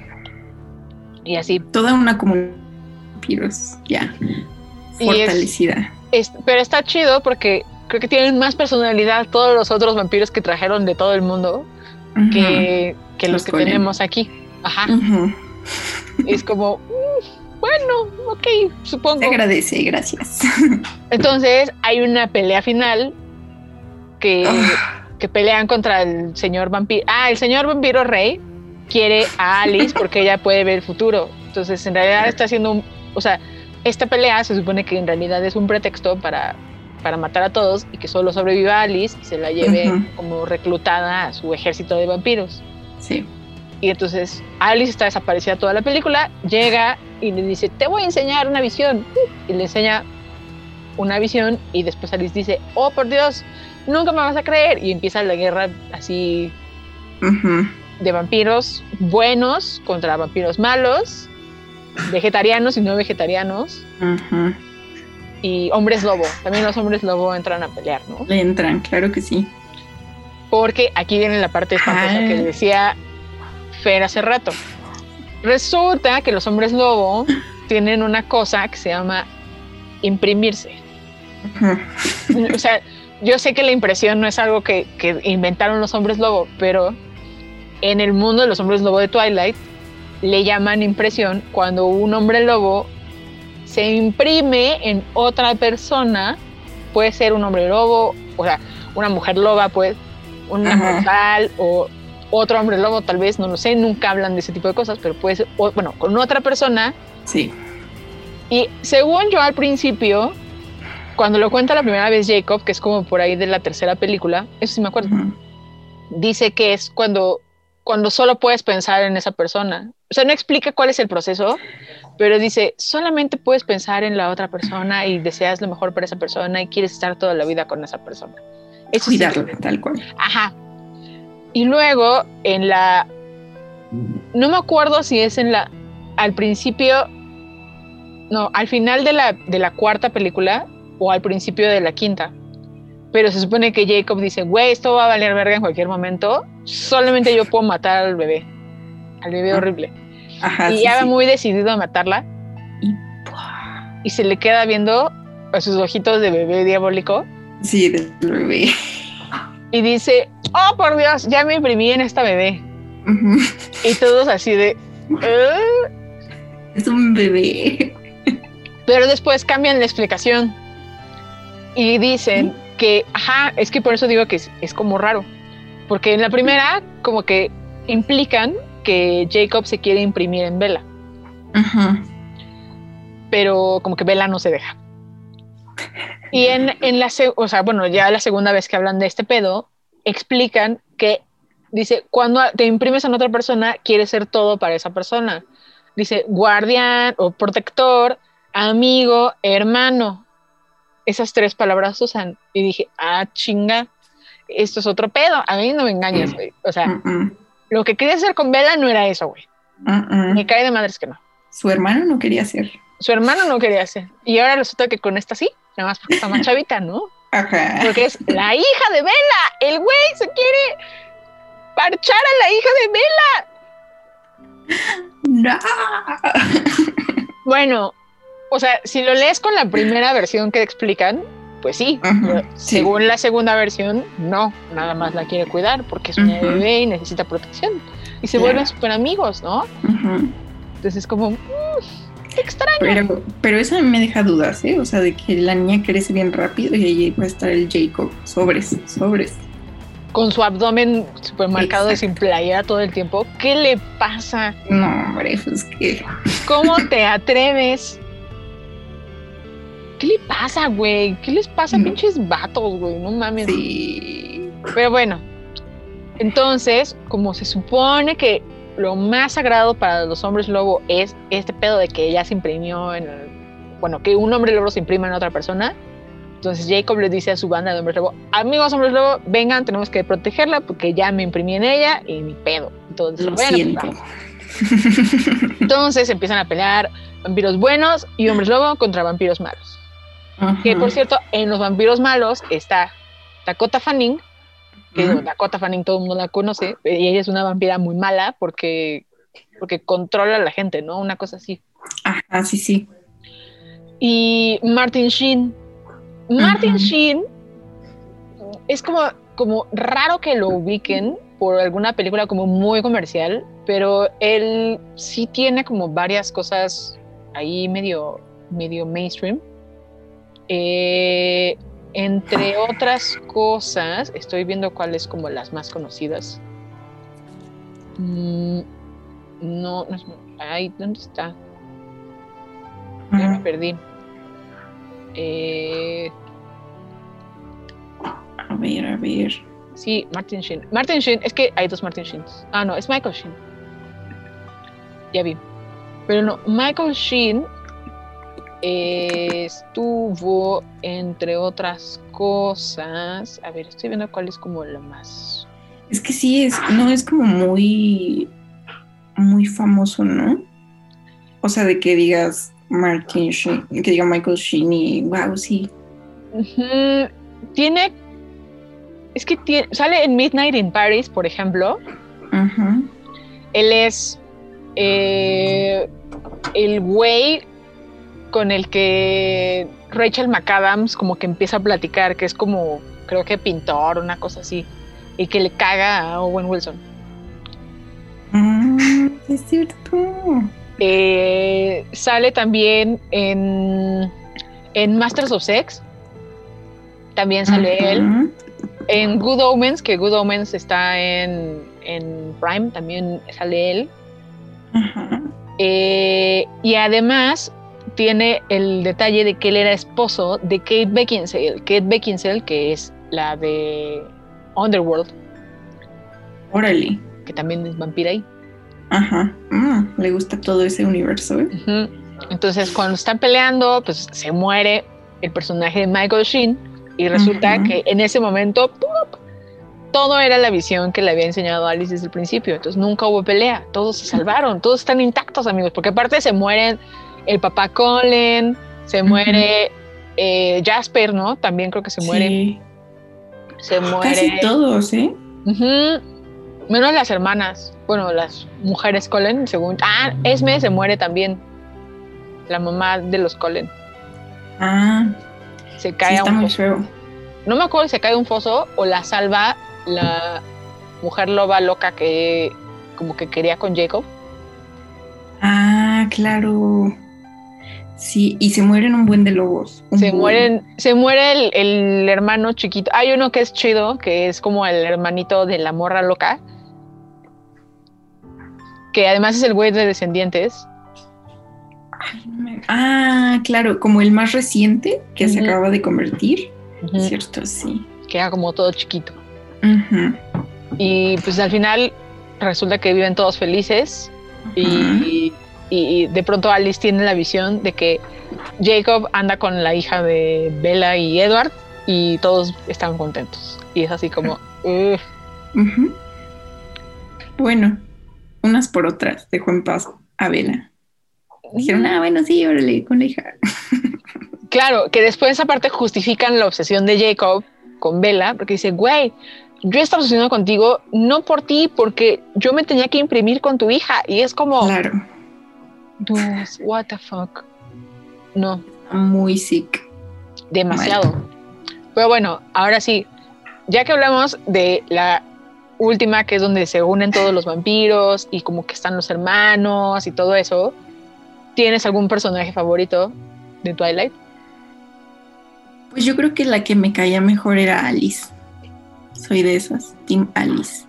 Y así Toda una comunidad de vampiros, ya. Y es- Fortalecida. Es- pero está chido porque creo que tienen más personalidad todos los otros vampiros que trajeron de todo el mundo Que, que los Los que Colen. tenemos aquí. Ajá. Es como, "Mm, bueno, ok, supongo. Se agradece, gracias. Entonces hay una pelea final que, Ah. que pelean contra el señor vampiro. Ah, el señor vampiro rey quiere a Alice porque ella puede ver el futuro. Entonces en realidad está haciendo un... O sea, esta pelea se supone que en realidad es un pretexto para, para matar a todos y que solo sobreviva Alice y se la lleve como reclutada a su ejército de vampiros. Sí. Y entonces Alice está desaparecida toda la película, llega y le dice, te voy a enseñar una visión. Y le enseña una visión y después Alice dice, oh por Dios, nunca me vas a creer. Y empieza la guerra así de vampiros buenos contra vampiros malos, vegetarianos y no vegetarianos, Ujú. Y hombres lobo. También los hombres lobo entran a pelear, ¿no? Le entran, claro que sí. Porque aquí viene la parte espantosa Ah. que decía Fer hace rato. Resulta que los hombres lobo tienen una cosa que se llama imprimirse. O sea, yo sé que la impresión no es algo que, que inventaron los hombres lobo, pero en el mundo de los hombres lobo de Twilight le llaman impresión cuando un hombre lobo se imprime en otra persona, puede ser un hombre lobo, o sea, una mujer loba, pues, Ajá. mortal o otro hombre lobo, tal vez, no lo sé, nunca hablan de ese tipo de cosas, pero puede ser, o- bueno, con otra persona Sí. y según yo al principio, cuando lo cuenta la primera vez Jacob, que es como por ahí de la tercera película, eso sí me acuerdo, dice que es cuando, cuando solo puedes pensar en esa persona. O sea, no explica cuál es el proceso, pero dice, solamente puedes pensar en la otra persona y deseas lo mejor para esa persona y quieres estar toda la vida con esa persona. Eso sí Cuidarlo, tal cual. Ajá. Y luego en la. No me acuerdo si es en la. Al principio. No, al final de la, de la cuarta película o al principio de la quinta. Pero se supone que Jacob dice, güey, esto va a valer verga en cualquier momento. Solamente yo puedo matar al bebé. Al bebé Ah. horrible. Ajá. y sí, ya va sí. muy decidido a matarla. Y- Y se le queda viendo a sus ojitos de bebé diabólico. Sí, del bebé. Y dice, oh por Dios, ya me imprimí en esta bebé. Y todos así de... "Eh". Es un bebé. Pero después cambian la explicación. Y dicen que, ajá, es que por eso digo que es, es como raro. Porque en la primera, como que implican que Jacob se quiere imprimir en Bella. Ajá. Pero como que Bella no se deja. Y en, en la, o sea, bueno, ya la segunda vez que hablan de este pedo, explican que, dice, cuando te imprimes en otra persona, quieres ser todo para esa persona. Dice, guardián o protector, amigo, hermano. Esas tres palabras usan. Y dije, ah, chinga, esto es otro pedo. A mí no me engañas, güey. O sea, lo que quería hacer con Bella no era eso, güey. Me cae de madres que no. Su hermano no quería ser. Su hermano no quería hacer. Y ahora resulta que con esta sí, nada más porque está más chavita, ¿no? Ajá. Porque es la hija de Bella. El güey se quiere parchar a la hija de Bella. No. Bueno, o sea, si lo lees con la primera versión que explican, pues sí. Según la segunda versión, no, nada más la quiere cuidar porque es una bebé y necesita protección. Y se vuelven súper amigos, ¿no? Entonces es como, mm, qué extraño. Pero, pero eso a mí me deja dudas, ¿eh? O sea, de que la niña crece bien rápido y ahí va a estar el Jacob. Sobres, sobres. Con su abdomen súper marcado Exacto. sin playera todo el tiempo. ¿Qué le pasa? No, hombre, pues que. ¿Cómo te atreves? ¿Qué le pasa, güey? ¿Qué les pasa a No. pinches vatos, güey? No mames. Sí. Pero bueno, entonces, como se supone que lo más sagrado para los hombres lobo es este pedo de que ella se imprimió en el- bueno, que un hombre lobo se imprima en otra persona. Entonces Jacob le dice a su banda de hombres lobo, amigos hombres lobo, vengan, tenemos que protegerla porque ya me imprimí en ella y mi pedo. Entonces, Lo bueno, siento. Entonces empiezan a pelear vampiros buenos y hombres lobo contra vampiros malos. Que por cierto, en los vampiros malos está Dakota Fanning, que Dakota Fanning todo el mundo la conoce, y ella es una vampira muy mala porque, porque controla a la gente, ¿no? Una cosa así. Ajá, sí, sí. Y Martin Sheen. Martin. Sheen es como, como raro que lo ubiquen por alguna película como muy comercial, pero él sí tiene como varias cosas ahí medio, medio mainstream. Eh, entre otras cosas, estoy viendo cuáles como las más conocidas. Mm, no, no es. Ay, ¿dónde está? Ya me perdí. Eh, A ver, a ver. sí, Martin Sheen. Martin Sheen, es que hay dos Martin Sheens. Ah, no, es Michael Sheen. Ya vi. Pero no, Michael Sheen eh, estuvo, entre otras cosas. A ver, estoy viendo cuál es como la más. Es que sí, es, no es como muy, muy famoso, ¿no? O sea, de que digas Martin Sheen, que diga Michael Sheen y wow, sí. Tiene es que tie- sale en Midnight in Paris, por ejemplo. Él es eh, el güey con el que Rachel McAdams como que empieza a platicar, que es como, creo que pintor, una cosa así, y que le caga a Owen Wilson. Ah, es cierto. Eh, sale también en, en Masters of Sex. También sale él. En Good Omens, que Good Omens está en, en Prime, también sale él. Eh, y además tiene el detalle de que él era esposo de Kate Beckinsale. Kate Beckinsale, que es la de Underworld, Órale. que también es vampira ahí. Ajá. Mm, le gusta todo ese universo, ¿eh? Entonces, cuando están peleando, pues se muere el personaje de Michael Sheen y resulta que en ese momento ¡pup! todo era la visión que le había enseñado Alice desde el principio. Entonces, nunca hubo pelea, todos se salvaron, todos están intactos, amigos, porque aparte se mueren el papá Colin, se muere eh, Jasper, ¿no? También creo que se muere. Sí. Se muere. Casi todos, ¿eh? Menos las hermanas. Bueno, las mujeres Colin, según. Ah, Esme se muere también. La mamá de los Colin. Ah, Se sí, cae a está un muy foso. feo. No me acuerdo si se cae a un foso o la salva la mujer loba loca que como que quería con Jacob. Ah, claro. Sí, y se mueren un buen de lobos. Se buen. mueren, se muere el, el hermano chiquito. Hay uno que es chido, que es como el hermanito de la morra loca. Que además es el güey de descendientes. Ay, no me- Ah, claro, como el más reciente que se acaba de convertir. Cierto, sí. Que era como todo chiquito. Y pues al final resulta que viven todos felices y, y de pronto Alice tiene la visión de que Jacob anda con la hija de Bella y Edward y todos están contentos. Y es así como. Bueno, unas por otras, dejó en paz a Bella. Dijeron, ah, bueno, sí, órale, con la hija. Claro, que después aparte justifican la obsesión de Jacob con Bella, porque dice, güey, yo estaba obsesionado contigo no por ti, porque yo me tenía que imprimir con tu hija. Y es como, Claro, "Dude, what the fuck. No, muy sick. demasiado. Pero bueno, ahora sí, ya que hablamos de la última, que es donde se unen todos los vampiros y como que están los hermanos y todo eso, ¿tienes algún personaje favorito de Twilight? Pues yo creo que la que me caía mejor era Alice. Soy de esas, Team Alice.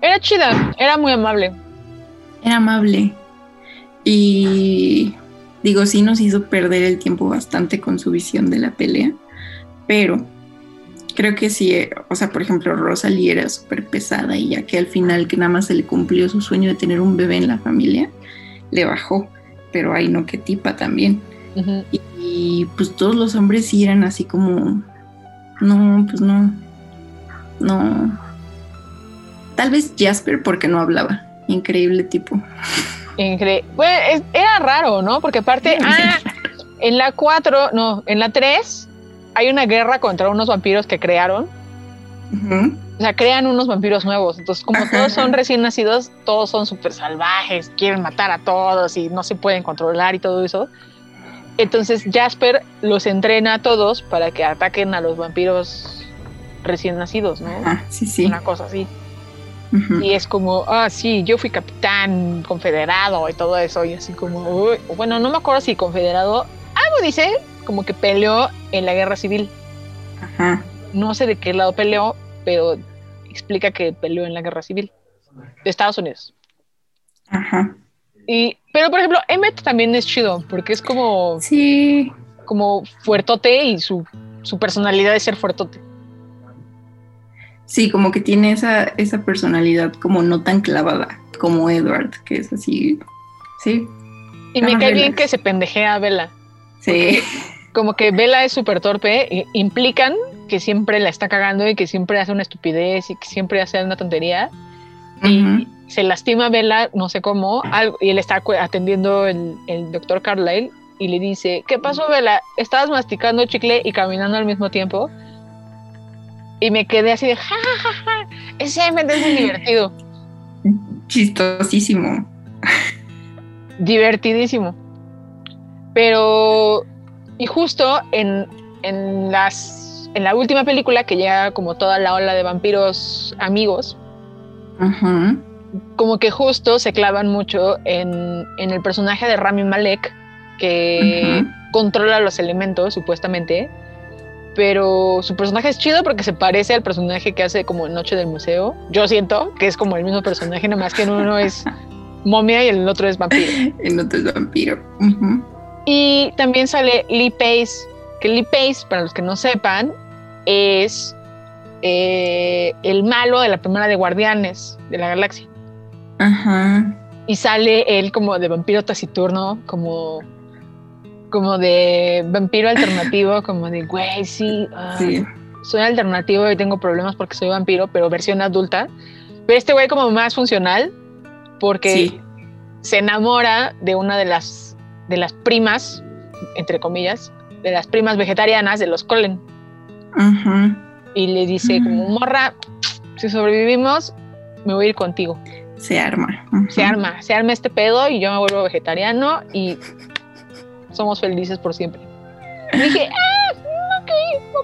Era chida, era muy amable. Era amable. Y digo, sí nos hizo perder el tiempo bastante con su visión de la pelea. Pero creo que sí, eh, o sea, por ejemplo, Rosalie era súper pesada y ya que al final que nada más se le cumplió su sueño de tener un bebé en la familia, le bajó. Pero ay, no, qué tipa también. Y, y, pues todos los hombres sí eran así como, no, pues no, no. Tal vez Jasper porque no hablaba. Increíble tipo. Incre- Bueno, es- era raro, ¿no? Porque aparte, ah, en la 4, no, en la 3 hay una guerra contra unos vampiros que crearon. O sea, crean unos vampiros nuevos. Entonces, como todos son recién nacidos, todos son súper salvajes, quieren matar a todos y no se pueden controlar y todo eso. Entonces, Jasper los entrena a todos para que ataquen a los vampiros recién nacidos, ¿no? Ah, sí, sí. Una cosa así. Y es como, ah, sí, yo fui capitán confederado y todo eso. Y así como, uy, bueno, no me acuerdo si confederado, algo dice, como que peleó en la guerra civil. Ajá. No sé de qué lado peleó, pero explica que peleó en la guerra civil de Estados Unidos. Ajá. Y, pero por ejemplo, Emmet también es chido, porque es como, Sí. como fuertote y su, su personalidad es ser fuertote. Sí, como que tiene esa, esa personalidad como no tan clavada como Edward, que es así. Sí, Y me cae bien que se pendejea a Bella. sí. como que Bella es súper torpe, implican que siempre la está cagando y que siempre hace una estupidez y que siempre hace una tontería. Y se lastima a Bella, no sé cómo, algo, y él está atendiendo el, el doctor Carlyle y le dice, ¿qué pasó Bella? ¿Estabas masticando chicle y caminando al mismo tiempo? Y me quedé así de ja, ja, ja, ja. Ese es muy divertido. Chistosísimo. divertidísimo. Pero, y justo en, en, las, en la última película que llega como toda la ola de vampiros amigos, como que justo se clavan mucho en, en el personaje de Rami Malek, que controla los elementos, supuestamente. Pero su personaje es chido porque se parece al personaje que hace como Noche del Museo. Yo siento que es como el mismo personaje, nada más que en uno es momia y el otro es vampiro. El otro es vampiro. Y también sale Lee Pace, que Lee Pace, para los que no sepan, es eh, el malo de la primera de Guardianes de la Galaxia. Ajá. Y sale él como de vampiro taciturno, como, como de vampiro alternativo, como de, güey, sí, ah, Sí. soy alternativo y tengo problemas porque soy vampiro, pero versión adulta. Pero este güey como más funcional, porque Sí. se enamora de una de las, de las primas, entre comillas, de las primas vegetarianas de los Colen. Ajá. Y le dice como, Mm. morra, si sobrevivimos, me voy a ir contigo. Se arma. Se arma, se arma este pedo y yo me vuelvo vegetariano y somos felices por siempre. Y dije, ah, ok,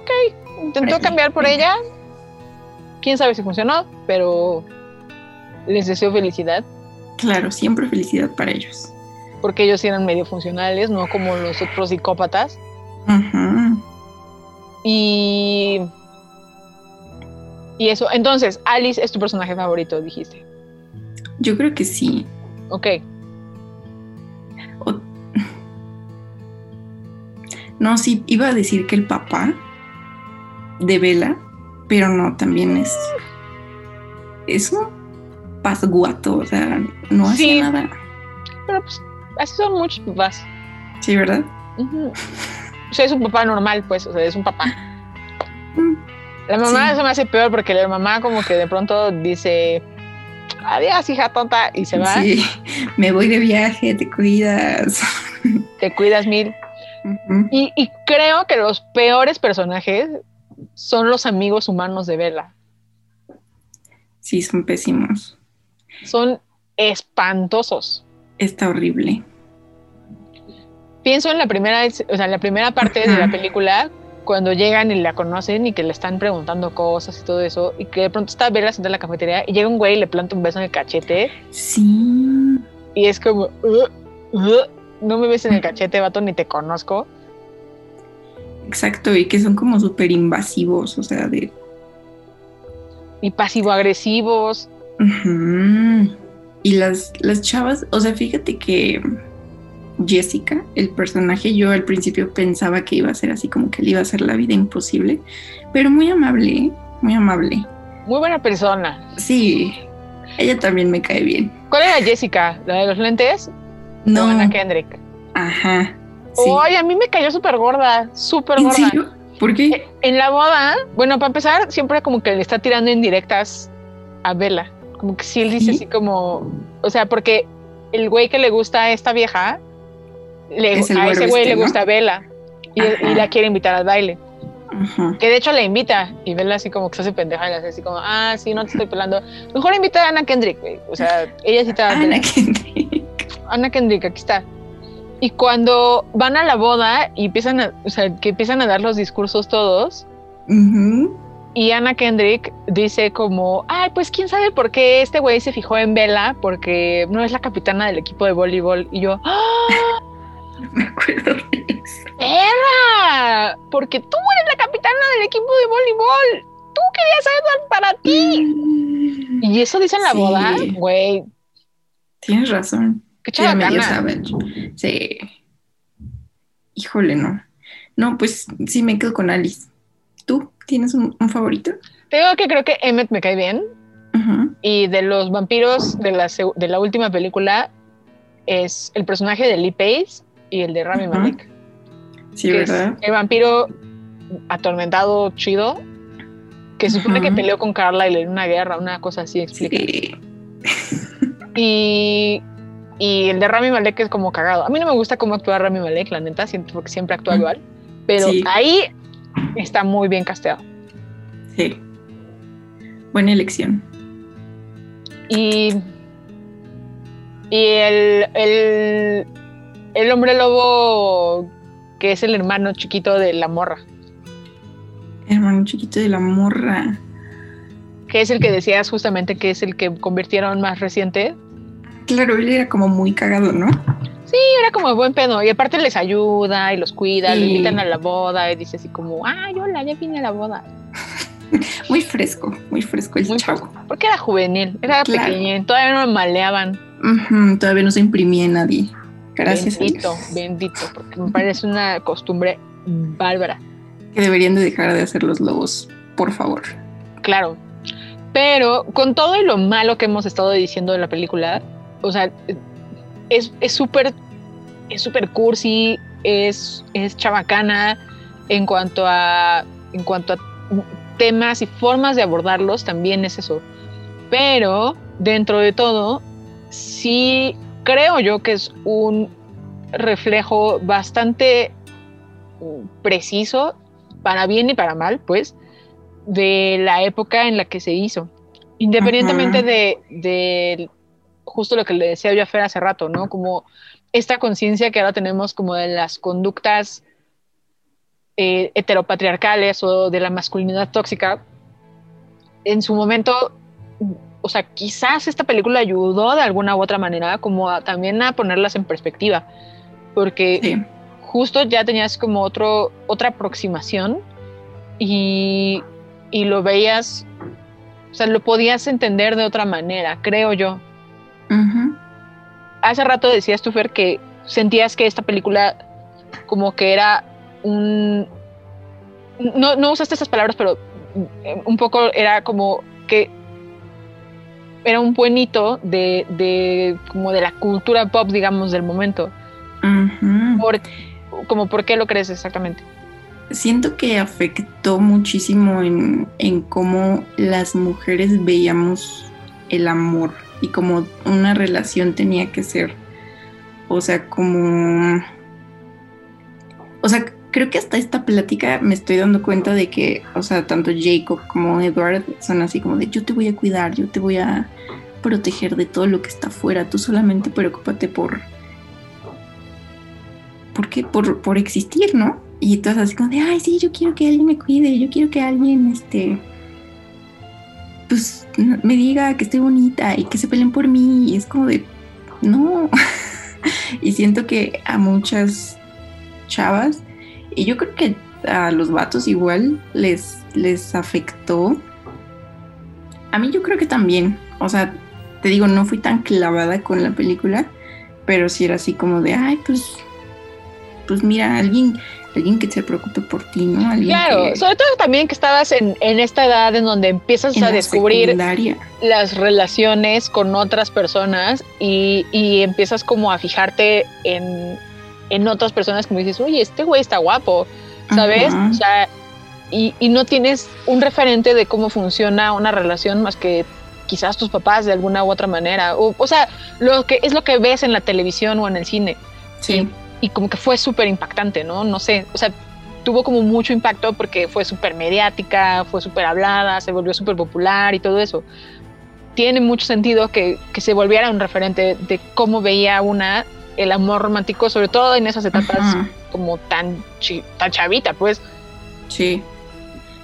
ok. Intentó cambiar por ella. Quién sabe si funcionó, pero les deseo felicidad Claro, siempre felicidad para ellos. porque ellos eran medio funcionales, no como los otros psicópatas. Ajá. Y. Y eso. Entonces, Alice es tu personaje favorito, dijiste. Yo creo que sí. Ok. No, sí, iba a decir que el papá de Vela, pero no, también es. Es un pasguato, o sea, no hace Sí. nada. Pero pues, así son muchos papás. Sí, ¿verdad? O sea, es un papá normal, pues. O sea, es un papá. Mm, La mamá Sí. se me hace peor porque la mamá, como que de pronto dice. Adiós, hija tonta. Y se va. Sí, me voy de viaje, te cuidas. Te cuidas mil. Y, y creo que los peores personajes son los amigos humanos de Bella. Sí, son pésimos. Son espantosos. Está horrible. Pienso en la primera, o sea, en la primera parte de la película, cuando llegan y la conocen y que le están preguntando cosas y todo eso, y que de pronto está Bella sentada en la cafetería y llega un güey y le planta un beso en el cachete, Sí. y es como, "Uh, uh, no me ves en el cachete, vato, ni te conozco. Exacto, y que son como súper invasivos, o sea, de... Y pasivo-agresivos. Y las, las chavas, o sea, fíjate que Jessica, el personaje, yo al principio pensaba que iba a ser así como que le iba a hacer la vida imposible, pero muy amable, ¿eh? muy amable. Muy buena persona. Sí, ella también me cae bien. ¿Cuál era Jessica? ¿La de los lentes? No, ¿O Anna Kendrick? ajá. Sí. Ay, a mí me cayó súper gorda, súper ¿En gorda. serio? ¿Por qué? En la boda, bueno, para empezar, siempre como que le está tirando indirectas a Bella. Como que sí él dice ¿Sí? así como, o sea, porque el güey que le gusta a esta vieja, le, Es a ese güey este, le ¿no? gusta Bella y, Ajá. y la quiere invitar al baile. Ajá. Que de hecho la invita y Bella así como que se hace pendeja y le hace así como, ah, sí, no te estoy pelando. Mejor invita a Ana Kendrick, güey. O sea, ella sí a Ana Kendrick. Ana Kendrick, aquí está. Y cuando van a la boda y empiezan a, o sea, que empiezan a dar los discursos todos, Ujú. y Ana Kendrick dice como, ay, pues quién sabe por qué este güey se fijó en Bella, porque no es la capitana del equipo de voleibol. Y yo, ¡ah! No me acuerdo de eso. ¡Perra! Porque tú eres la capitana del equipo de voleibol. Tú querías algo para ti. Y eso dice en la Sí. boda, güey, Tienes razón. Qué savage. Sí. Híjole, no. No, pues sí me quedo con Alice. ¿Tú tienes un, un favorito? Tengo que creo que Emmett me cae bien. Y de los vampiros de la, de la última película es el personaje de Lee Pace y el de Rami Ujú. Malek. Sí, que es ¿verdad? el vampiro atormentado chido que supone que peleó con Carlyle en una guerra, una cosa así explica. Sí. Y, y el de Rami Malek es como cagado. A mí no me gusta cómo actúa Rami Malek, la neta, siento porque siempre actúa Ujú. igual. Pero Sí. ahí está muy bien casteado. Sí. Buena elección. Y, y el, el, el hombre lobo que es el hermano chiquito de la morra, Hermano chiquito de la morra. que es el que decías justamente que es el que convirtieron más reciente. Claro, él era como muy cagado, ¿no? Sí, era como buen pedo. Y aparte les ayuda y los cuida, le Sí. invitan a la boda y dice así como, ay, hola, ya vine a la boda. Muy fresco, muy fresco el Muy chavo. Porque era juvenil, era Claro. pequeñín, todavía no me maleaban. Todavía no se imprimía nadie. Gracias a bendito, bendito, porque me parece una costumbre bárbara. Que deberían de dejar de hacer los lobos, por favor. Claro. Pero con todo y lo malo que hemos estado diciendo de la película, o sea, es es súper es súper cursi, es, es chabacana en cuanto a en cuanto a temas y formas de abordarlos, también es eso. Pero dentro de todo, sí creo yo que es un reflejo bastante preciso, para bien y para mal, pues, de la época en la que se hizo. Independientemente de, de justo lo que le decía yo a Fer hace rato, ¿no? Como esta conciencia que ahora tenemos como de las conductas eh, heteropatriarcales o de la masculinidad tóxica, en su momento, o sea, quizás esta película ayudó de alguna u otra manera como a- también a ponerlas en perspectiva, porque Sí. justo ya tenías como otro, otra aproximaón y, y lo veías, o sea, lo podías entender de otra manera, creo yo. Ujú. Hace rato decías tú, Fer, que sentías que esta película como que era un... No, no usaste esas palabras, pero un poco era como que era un buen hito de, de como de la cultura pop, digamos, del momento. Ujú. Por, como, ¿Por qué lo crees exactamente? Siento que afectó muchísimo en, en cómo las mujeres veíamos el amor y cómo una relación tenía que ser. O sea, como... O sea, creo que hasta esta plática me estoy dando cuenta de que, o sea, tanto Jacob como Edward son así como de yo te voy a cuidar, yo te voy a proteger de todo lo que está afuera, tú solamente preocúpate por... ¿Por qué? Por, por existir, ¿no? Y todas así como de, ay, sí, yo quiero que alguien me cuide, yo quiero que alguien, este, pues, me diga que estoy bonita y que se peleen por mí. Y es como de, no. y siento que a muchas chavas, y yo creo que a los vatos igual les, les afectó. A mí yo creo que también, o sea, te digo, no fui tan clavada con la película, pero sí era así como de, ay, pues, pues mira, alguien, alguien que se preocupe por ti, ¿no? Alguien Claro, que, sobre todo también que estabas en, en esta edad en donde empiezas en a la descubrir secundaria. las relaciones con otras personas y, y empiezas como a fijarte en, en otras personas como dices, oye, este güey está guapo, ¿sabes? Ajá. O sea, y, y no tienes un referente de cómo funciona una relación más que quizás tus papás de alguna u otra manera. O, o sea, lo que es lo que ves en la televisión o en el cine. Sí, y como que fue súper impactante, ¿no? No sé, o sea, tuvo como mucho impacto porque fue súper mediática, fue súper hablada, se volvió súper popular y todo eso. Tiene mucho sentido que, que se volviera un referente de cómo veía una el amor romántico, sobre todo en esas etapas Ajá. como tan, chi- tan chavita, pues. sí,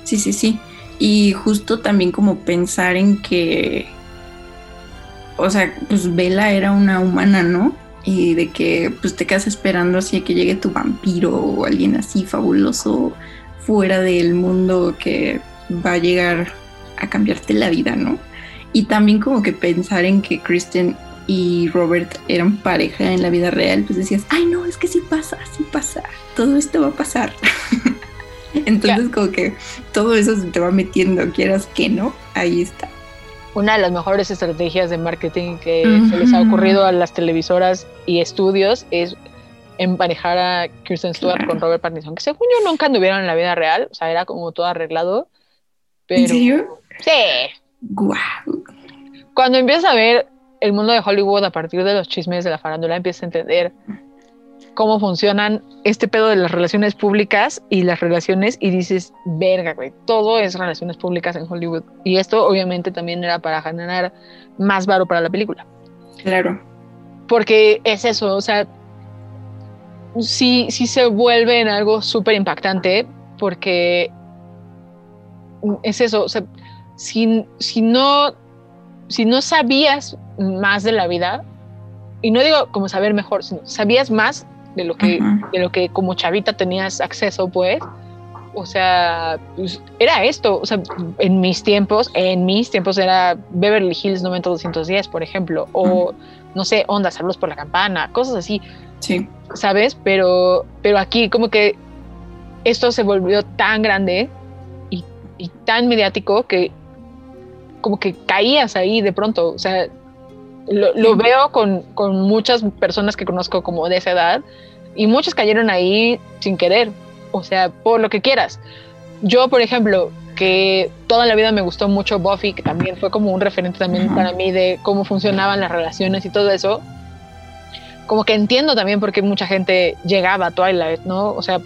sí, sí, sí. Y justo también como pensar en que, o sea, pues Bella era una humana, ¿no? Y de que pues te quedas esperando así a que llegue tu vampiro o alguien así fabuloso fuera del mundo que va a llegar a cambiarte la vida, ¿no? Y también como que pensar en que Kristen y Robert eran pareja en la vida real, pues decías, ay no, es que sí pasa, sí pasa, todo esto va a pasar. Entonces como que todo eso se te va metiendo, quieras que no, ahí está. Una de las mejores estrategias de marketing que se les ha ocurrido a las televisoras y estudios es emparejar a Kirsten Stewart Claro. con Robert Pattinson, que según yo nunca anduvieron en la vida real, o sea, era como todo arreglado. Pero, ¿En serio? Sí. Guau. Cuando empiezas a ver el mundo de Hollywood a partir de los chismes de la farándula, empiezas a entender cómo funcionan este pedo de las relaciones públicas y las relaciones y dices, verga, güey, todo es relaciones públicas en Hollywood. Y esto obviamente también era para generar más varo para la película. Claro. Porque es eso, o sea, sí, sí se vuelve en algo súper impactante porque es eso, o sea, si, si, no, si no sabías más de la vida, y no digo como saber mejor, sino sabías más de lo que, de lo que como chavita tenías acceso, pues, o sea, pues, era esto, o sea, en mis tiempos, en mis tiempos era Beverly Hills 90210, por ejemplo, o no sé, Onda, Saludos por la Campana, cosas así. Sí. ¿Sabes? Pero, pero aquí como que esto se volvió tan grande y, y tan mediático que como que caías ahí de pronto, o sea, lo, lo veo con, con, muchas personas que conozco como de esa edad y muchos cayeron ahí sin querer, o sea, por lo que quieras. Yo, por ejemplo, que toda la vida me gustó mucho Buffy, que también fue como un referente también para mí de cómo funcionaban las relaciones y todo eso, como que entiendo también por qué mucha gente llegaba a Twilight, ¿no? O sea,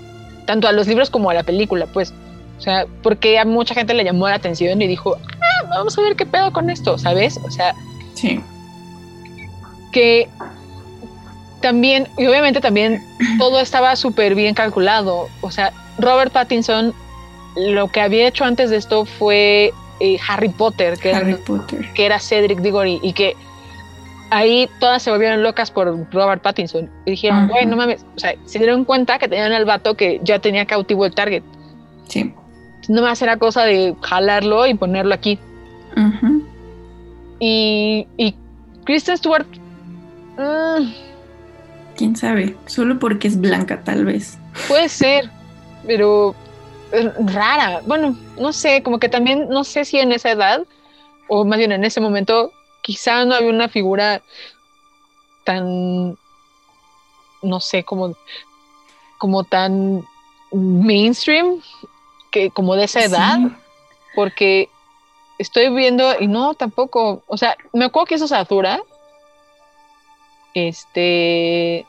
tanto a los libros como a la película, pues. O sea, porque a mucha gente le llamó la atención y dijo, ah, vamos a ver qué pedo con esto, ¿sabes? O sea, sí. Que también, y obviamente también todo estaba súper bien calculado. O sea, Robert Pattinson lo que había hecho antes de esto fue eh, Harry Potter, que, Harry era, Potter. que era Cedric Diggory, y que ahí todas se volvieron locas por Robert Pattinson. Y dijeron, güey, no mames, o sea, se dieron cuenta que tenían al vato que ya tenía cautivo el target. Sí. No más era cosa de jalarlo y ponerlo aquí. Uh -huh. Y, y Kristen Stewart... Uh, quién sabe, solo porque es blanca tal vez. Puede ser, pero rara. Bueno, no sé, como que también no sé si en esa edad, o más bien en ese momento, quizá no había una figura tan, no sé, como, como tan mainstream, que como de esa edad, sí. porque estoy viendo, y no, tampoco, o sea, me acuerdo que eso es Azura, este,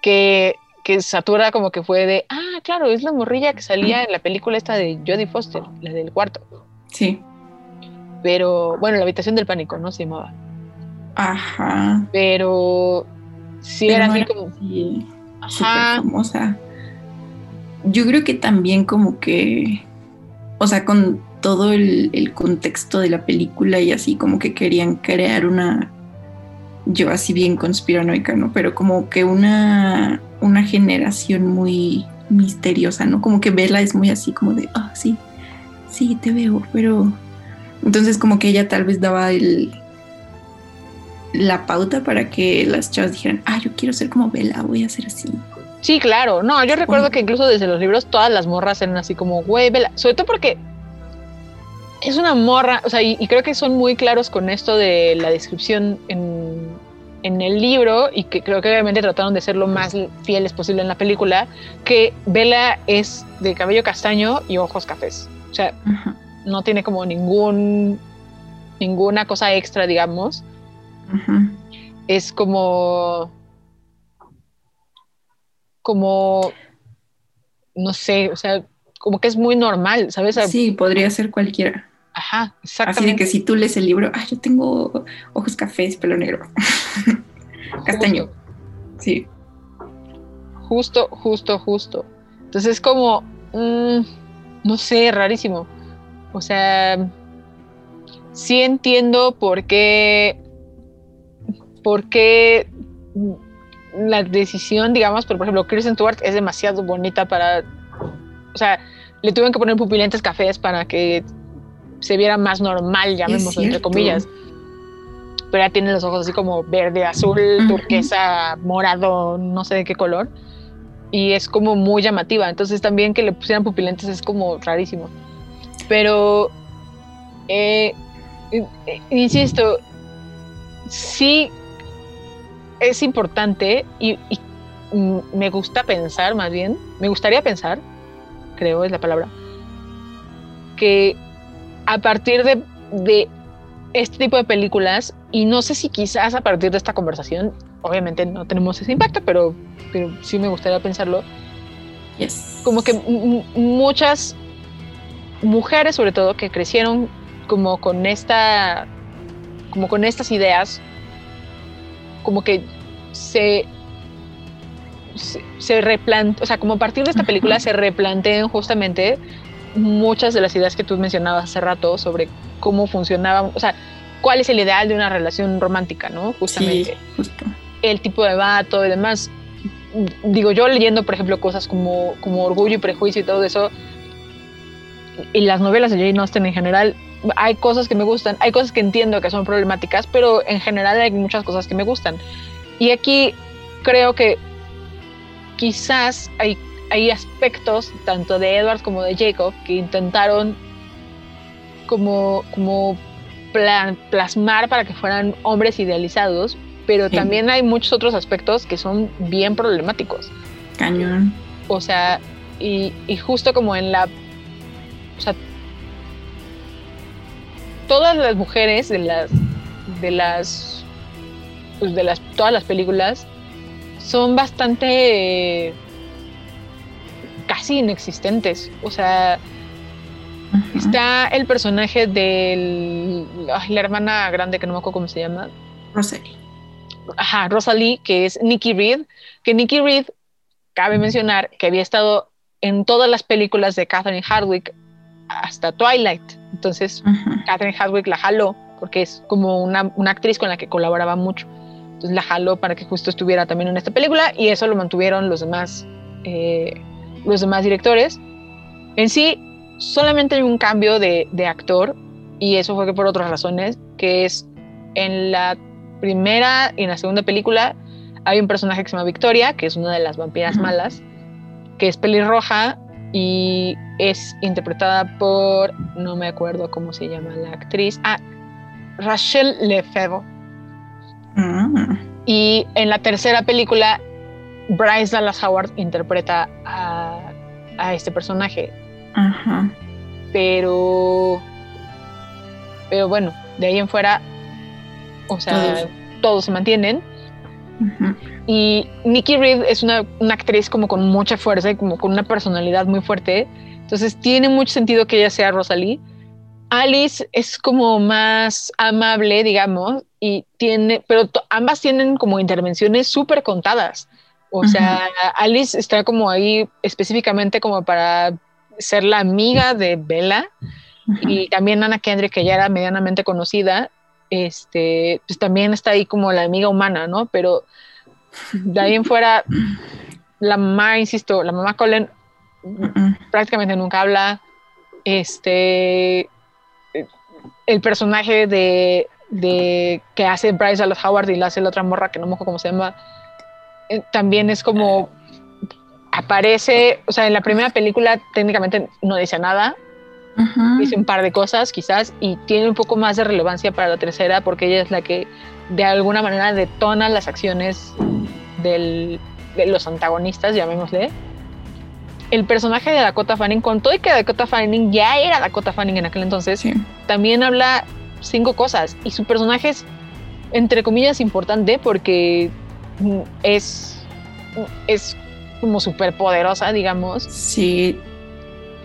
que, que Satura como que fue de, ah, claro, es la morrilla que salía en la película esta de Jodie Foster, la del cuarto. Sí. Pero, bueno, la habitación del pánico, ¿no? Se llamaba. Ajá. Pero sí Pero era así como... así, Ajá. súper famosa. Yo creo que también como que, o sea, con todo el, el contexto de la película y así como que querían crear una yo así bien conspiranoica, ¿no? Pero como que una, una generación muy misteriosa, ¿no? Como que Bella es muy así como de, ah, sí, sí, te veo, pero... Entonces como que ella tal vez daba el, la pauta para que las chavas dijeran, ah, yo quiero ser como Bella, voy a ser así. Sí, claro. No, yo recuerdo Bueno. que incluso desde los libros todas las morras eran así como, güey, vela. Sobre todo porque es una morra, o sea, y, y creo que son muy claros con esto de la descripción en, en el libro y que creo que obviamente trataron de ser lo más fieles posible en la película, que Bella es de cabello castaño y ojos cafés. O sea, no tiene como ningún ninguna cosa extra, digamos. Es como como no sé, o sea, como que es muy normal, ¿sabes? Sí, podría ser cualquiera. Ajá, Así de exactamente. que si tú lees el libro, ah, yo tengo ojos cafés, pelo negro. Castaño. Sí. Justo, justo, justo. Entonces es como, mm, no sé, rarísimo. O sea, sí entiendo por qué, por qué la decisión, digamos, pero por ejemplo, Kristen Stewart es demasiado bonita para, o sea, le tuvieron que poner pupilentes cafés para que se viera más normal, llamémoslo entre comillas. Pero ella tiene los ojos así como verde, azul, turquesa, morado, no sé de qué color. Y es como muy llamativa. Entonces también que le pusieran pupilentes es como rarísimo. Pero, eh, eh, insisto, sí es importante y, y, me gusta pensar más bien, me gustaría pensar, creo es la palabra, que a partir de, de este tipo de películas, y no sé si quizás a partir de esta conversación, obviamente no tenemos ese impacto, pero, pero sí me gustaría pensarlo. Yes. Como que muchas mujeres, sobre todo, que crecieron como con esta, como con estas ideas, como que se, se, se replantean, o sea, como a partir de esta película se replantean justamente muchas de las ideas que tú mencionabas hace rato sobre cómo funcionaba, o sea, cuál es el ideal de una relación romántica, ¿no? Justamente Sí, justo. el tipo de vato y demás. Digo, yo leyendo, por ejemplo, cosas como, como Orgullo y Prejuicio y todo eso, y las novelas de Jane Austen en general, hay cosas que me gustan, hay cosas que entiendo que son problemáticas, pero en general hay muchas cosas que me gustan. Y aquí creo que quizás hay, hay aspectos, tanto de Edward como de Jacob, que intentaron como, como plan- plasmar para que fueran hombres idealizados, pero Sí. también hay muchos otros aspectos que son bien problemáticos. Cañón. O sea, y, y justo como en la. O sea, todas las mujeres de las. de las. pues, de las. todas las películas son bastante. eh, casi inexistentes. O sea, está el personaje del. ay, la hermana grande que no me acuerdo cómo se llama. Rosalie. Ajá, Rosalie, que es Nikki Reed, que Nikki Reed, cabe mencionar que había estado en todas las películas de Catherine Hardwick hasta Twilight. Entonces. Catherine Hardwick la jaló porque es como una, una actriz con la que colaboraba mucho. Entonces la jaló para que justo estuviera también en esta película y eso lo mantuvieron los demás, eh, los demás directores. En sí, solamente hay un cambio de, de actor y eso fue que por otras razones, que es en la primera y en la segunda película hay un personaje que se llama Victoria, que es una de las vampiras malas, que es pelirroja y es interpretada por, no me acuerdo cómo se llama la actriz, ah, Rachel Lefebvre. Ah, Y en la tercera película, Bryce Dallas Howard interpreta a, a este personaje. Ajá. Pero, pero bueno, de ahí en fuera, o sea, Todos. todos, se mantienen. Ajá. Y Nikki Reed es una, una actriz como con mucha fuerza y como con una personalidad muy fuerte. Entonces tiene mucho sentido que ella sea Rosalie. Alice es como más amable, digamos, y tiene, pero ambas tienen como intervenciones súper contadas. O sea, Alice está como ahí específicamente como para ser la amiga de Bella y también Anna Kendrick, que ya era medianamente conocida, este, pues también está ahí como la amiga humana, ¿no? Pero de ahí en fuera, la mamá, insisto, la mamá Colin prácticamente nunca habla. Este, el personaje de, de que hace Bryce Dallas Howard y la hace la otra morra que no me acuerdo cómo se llama, también es como aparece, o sea, en la primera película técnicamente no dice nada, dice un par de cosas quizás y tiene un poco más de relevancia para la tercera porque ella es la que de alguna manera detona las acciones del- de los antagonistas, llamémosle. El personaje de Dakota Fanning, con todo y que Dakota Fanning ya era Dakota Fanning en aquel entonces, Sí. también habla cinco cosas y su personaje es, entre comillas, importante porque es, es como súper poderosa, digamos, Sí.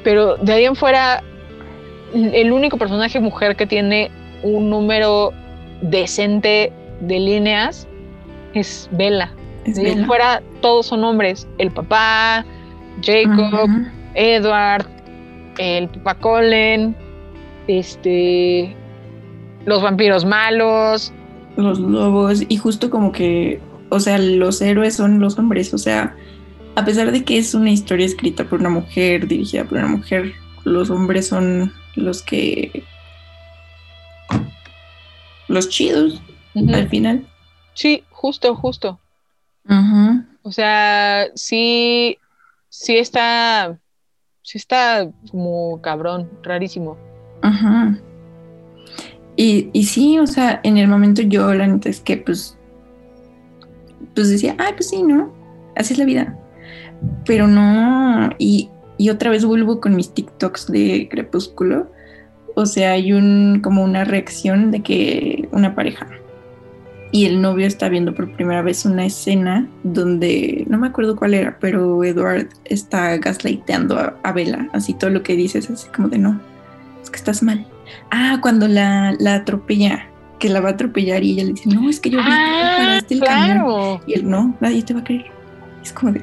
pero de ahí en fuera, el único personaje mujer que tiene un número decente de líneas es Bella. Es De ahí en fuera, todos son hombres. El papá, Jacob. Edward, el papá Colin, este, los vampiros malos. Los lobos. Y justo como que, o sea, los héroes son los hombres. O sea, a pesar de que es una historia escrita por una mujer, dirigida por una mujer, los hombres son los que. Los chidos, al final. Sí, justo, justo. Ajá. O sea, sí, sí está, sí está como cabrón, rarísimo. Ajá. Y, y sí, o sea, en el momento yo la neta es que pues, pues decía, ay, pues sí, ¿no? Así es la vida. Pero no, y, y otra vez vuelvo con mis TikToks de Crepúsculo. O sea, hay un como una reacción de que una pareja y el novio está viendo por primera vez una escena donde, no me acuerdo cuál era, pero Edward está gaslighteando a, a Bella, así todo lo que dices, así como de no, es que estás mal. Ah, cuando la, la atropella, que la va a atropellar y ella le dice, no, es que yo vi que Ah, paraste el camión. claro. Y él, no, nadie te va a creer. Es como de,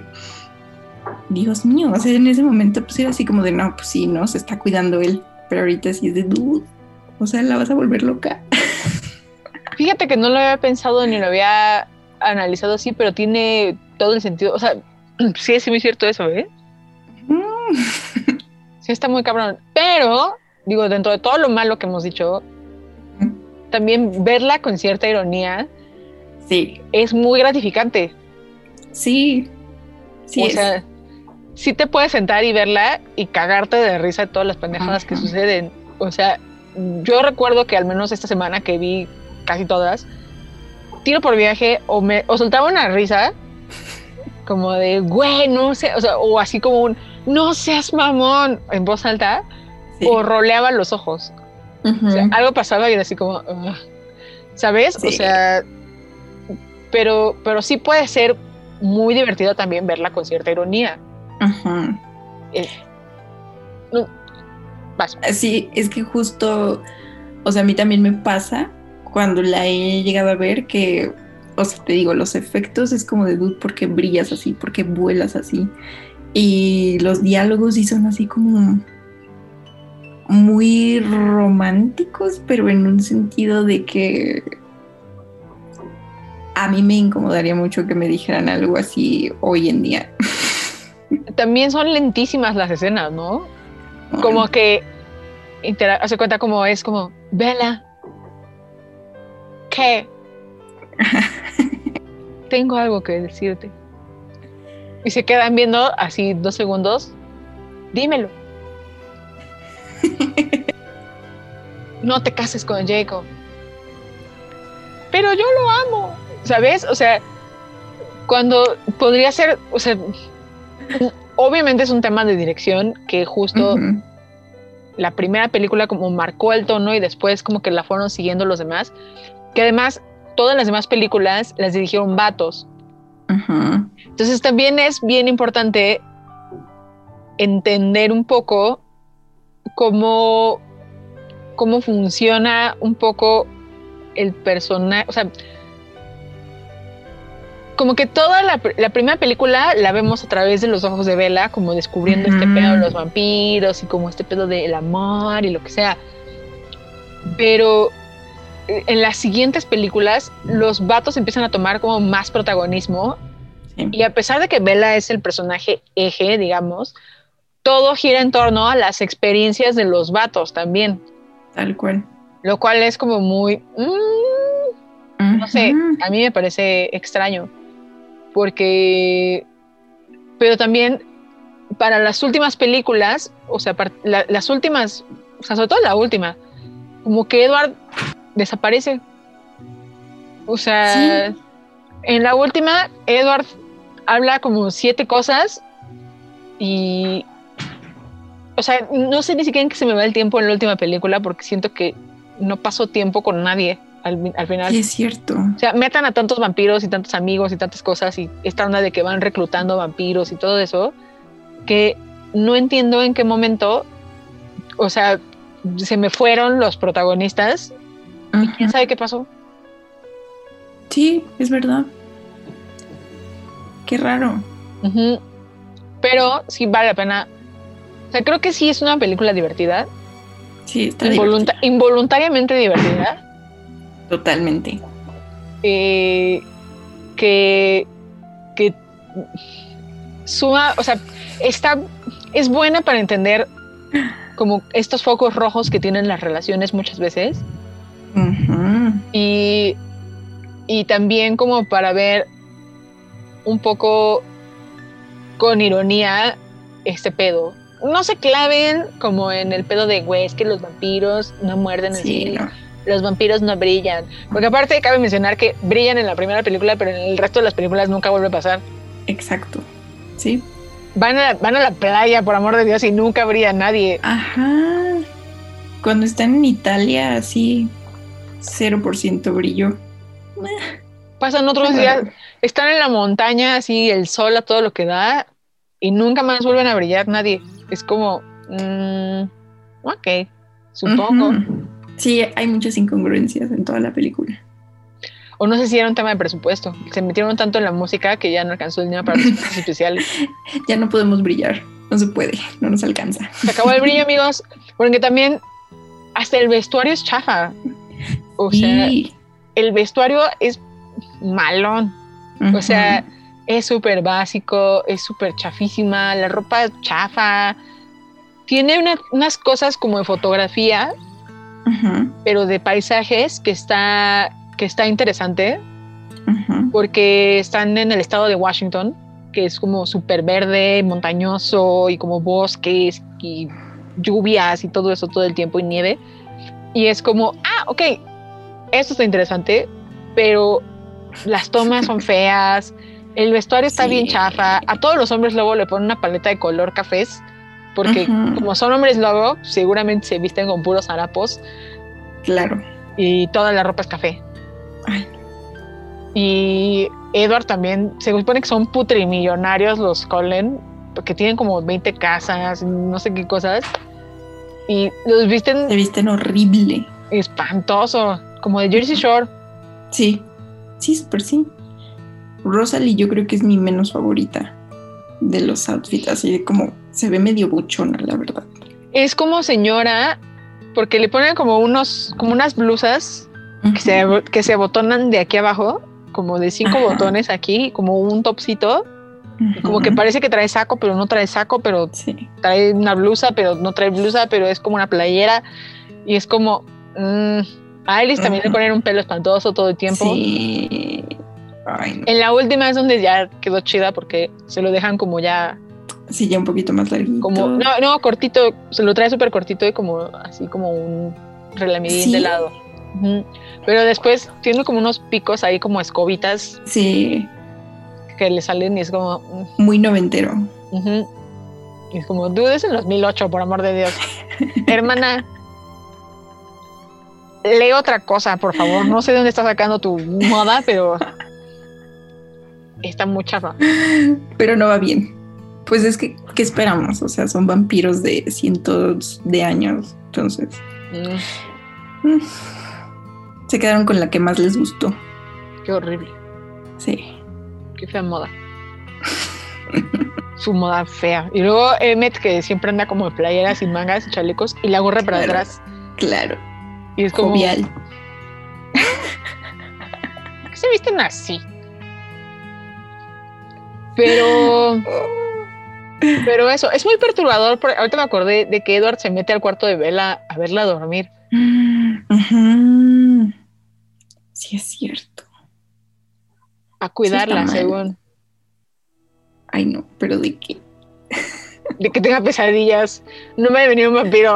Dios mío, o sea, en ese momento pues era así como de, no, pues sí, no, se está cuidando él, pero ahorita sí es de, dude, o sea, la vas a volver loca. Fíjate que no lo había pensado ni lo había analizado así, pero tiene todo el sentido. O sea, sí es muy cierto eso, ¿eh? Mm. Sí está muy cabrón. Pero, digo, dentro de todo lo malo que hemos dicho. También verla con cierta ironía Sí, es muy gratificante. sí, sí, o es. sea, sí te puedes sentar y verla y cagarte de risa de todas las pendejadas que suceden. O sea, yo recuerdo que al menos esta semana que vi casi todas, tiro por viaje o me o soltaba una risa como de, güey, no sé, o sea, o así como un, no seas mamón en voz alta, sí. o roleaba los ojos. Ujú. O sea, algo pasaba y era así como, "Ugh". ¿sabes? O sea, pero, pero sí puede ser muy divertido también verla con cierta ironía. Ajá. Vas. Sí, es que justo, o sea, a mí también me pasa cuando la he llegado a ver que, o sea, te digo, los efectos es como de dude, porque brillas así, porque vuelas así. Y los diálogos sí son así como muy románticos, pero en un sentido de que a mí me incomodaría mucho que me dijeran algo así hoy en día. También son lentísimas las escenas, ¿no? Como que hace cuenta como es como, Vela, ¿qué? Tengo algo que decirte. Y se quedan viendo así dos segundos. Dímelo. No te cases con Jacob. Pero yo lo amo. ¿Sabes? O sea, cuando podría ser, o sea, obviamente es un tema de dirección que justo la primera película como marcó el tono y después como que la fueron siguiendo los demás. Que además todas las demás películas las dirigieron vatos. Entonces también es bien importante entender un poco cómo, cómo funciona un poco el personaje. O sea, como que toda la, pr- la primera película la vemos a través de los ojos de Bella, como descubriendo este pedo de los vampiros y como este pedo del amor y lo que sea. Pero eh, en las siguientes películas, los vatos empiezan a tomar como más protagonismo Sí. y a pesar de que Bella es el personaje eje, digamos, todo gira en torno a las experiencias de los vatos también, Tal cual. lo cual es como muy, mm, no sé, a mí me parece extraño, porque, pero también para las últimas películas, o sea, la- las últimas, o sea, sobre todo la última, como que Edward desaparece. O sea, en la última, Edward habla como siete cosas y, o sea, no sé ni siquiera en qué se me va el tiempo en la última película porque siento que no paso tiempo con nadie al, al final. Sí, es cierto. O sea, metan a tantos vampiros y tantos amigos y tantas cosas y esta onda de que van reclutando vampiros y todo eso, que no entiendo en qué momento, o sea, se me fueron los protagonistas y quién sabe qué pasó. Sí, es verdad. Qué raro. Pero sí vale la pena. O sea, creo que sí es una película divertida, Sí, está involunta- involuntariamente divertida. Totalmente. eh, que, que suma, o sea, está, es buena para entender como estos focos rojos que tienen las relaciones muchas veces y, y también como para ver un poco con ironía este pedo. No se claven como en el pedo de, güey, es que los vampiros no muerden en Sí, sí, no. los vampiros no brillan. Porque aparte cabe mencionar que brillan en la primera película, pero en el resto de las películas nunca vuelve a pasar. Exacto. Sí. Van a, van a la playa, por amor de Dios, y nunca brilla nadie. Ajá. Cuando están en Italia, así, 0% brillo. Pasan otros días, están en la montaña, así el sol a todo lo que da, y nunca más vuelven a brillar nadie. Es como, mm, ok, supongo. Sí, hay muchas incongruencias en toda la película. O no sé si era un tema de presupuesto. Se metieron tanto en la música que ya no alcanzó el dinero para los efectos especiales. Ya no podemos brillar, no se puede, no nos alcanza. Se acabó el brillo, amigos. Porque también hasta el vestuario es chafa. O sea, el vestuario es malón. O sea, es súper básico, es súper chafísima, la ropa chafa. Tiene una- unas cosas como de fotografía, pero de paisajes que está, que está interesante porque están en el estado de Washington, que es como súper verde, montañoso y como bosques y lluvias y todo eso todo el tiempo y nieve. Y es como, ah, ok, esto está interesante, pero las tomas son feas, el vestuario está Sí. bien chafa, a todos los hombres luego le ponen una paleta de color cafés, porque como son hombres lobo, seguramente se visten con puros harapos Claro. y toda la ropa es café. Ay. Y Edward también, se supone que son putrimillonarios los Cullen, porque tienen como 20 casas, no sé qué cosas. Y los Se visten visten horrible. espantoso, como de Jersey Shore. Sí, sí, súper sí. Rosalie yo creo que es mi menos favorita de los outfits, así de como se ve medio buchona, la verdad. Es como señora, porque le ponen como unos, como unas blusas que se, que se abotonan de aquí abajo, como de cinco Ajá. botones aquí, como un topsito, como que parece que trae saco, pero no trae saco, pero Sí, trae una blusa, pero no trae blusa, pero es como una playera. Y es como. mm, a Alice también le ponen un pelo espantoso todo el tiempo. sí. Ay, no. En la última es donde ya quedó chida porque se lo dejan como ya. Sí, ya un poquito más larguito. como No, no, cortito. Se lo trae súper cortito y como así como un relamidín ¿Sí? de lado. Pero después tiene como unos picos ahí como escobitas Sí, que le salen y es como. mm, muy noventero. ujú. Y es como, dude, es en 2008, por amor de Dios. Hermana, lee otra cosa, por favor. No sé de dónde estás sacando tu moda, pero está muy chafa. Pero no va bien. Pues es que, ¿qué esperamos? O sea, son vampiros de cientos de años. Entonces, Mm, se quedaron con la que más les gustó. qué horrible, Sí. qué fea moda. Su moda fea. Y luego Emmet, que siempre anda como de playeras sin mangas y chalecos, y la gorra para atrás. Claro. Y es como, Jovial. ¿por qué se visten así? Pero, pero eso, es muy perturbador. porque ahorita me acordé de que Edward se mete al cuarto de Bella a verla dormir. Mm. Sí, es cierto. A cuidarla, según. Ay, no, pero ¿de qué? De que tenga pesadillas. No me ha venido un vampiro.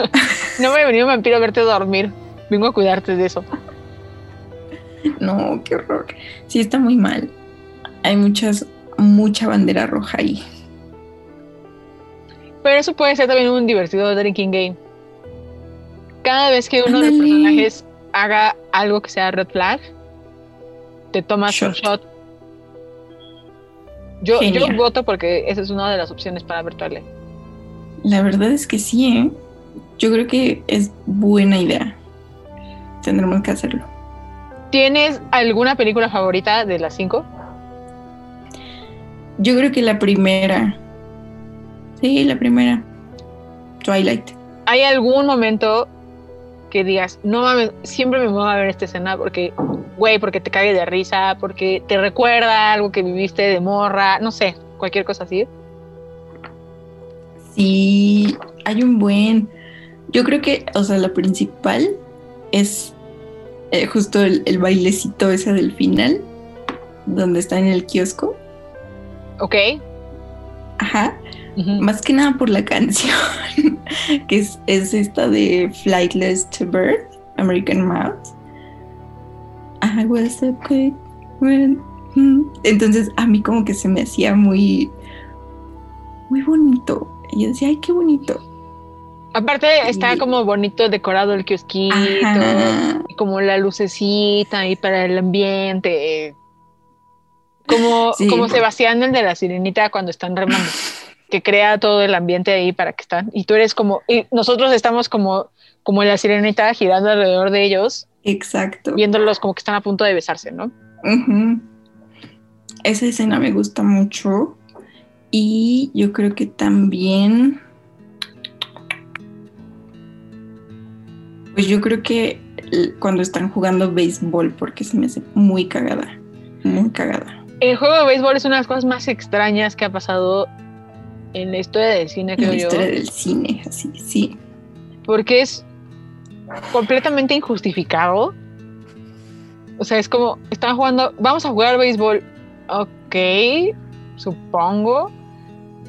no me ha venido un vampiro a verte dormir. Vengo a cuidarte de eso. No, qué horror. Sí, está muy mal. Hay muchas, mucha bandera roja ahí. Pero eso puede ser también un divertido drinking game. Cada vez que uno de los personajes haga algo que sea red flag, te tomas un Shot. Yo, yo voto porque esa es una de las opciones para virtual. La verdad es que sí, ¿eh? Yo creo que es buena idea. Tendremos que hacerlo. ¿Tienes alguna película favorita de las cinco? Yo creo que la primera. Sí, la primera. Twilight. ¿Hay algún momento que digas, no mames, siempre me voy a ver esta escena porque, güey, porque te cague de risa, porque te recuerda algo que viviste de morra, no sé, cualquier cosa así? Sí, hay un buen. Yo creo que, o sea, la principal es eh, justo el, el bailecito ese del final, donde está en el kiosco. ¿Ok? Ajá. Más que nada por la canción, que es, es esta de Flightless to Birth, American Mouse. I was a quick when- mm. Entonces a mí como que se me hacía muy, muy bonito. Y yo decía, ay, qué bonito. Aparte está Y- como bonito decorado el kiosquito, y como la lucecita ahí para el ambiente. Como, Sí. como Sebastián, el de la sirenita, cuando están remando, que crea todo el ambiente ahí para que están. Y tú eres como, y nosotros estamos como, como la sirenita girando alrededor de ellos, Exacto. viéndolos como que están a punto de besarse, ¿no? Esa escena me gusta mucho. Y yo creo que también. Pues yo creo que cuando están jugando béisbol, porque se me hace muy cagada. Muy cagada. El juego de béisbol es una de las cosas más extrañas que ha pasado en la historia del cine, En creo la yo. historia del cine, así, sí. porque es completamente injustificado. O sea, es como, están jugando, vamos a jugar béisbol, ok, supongo,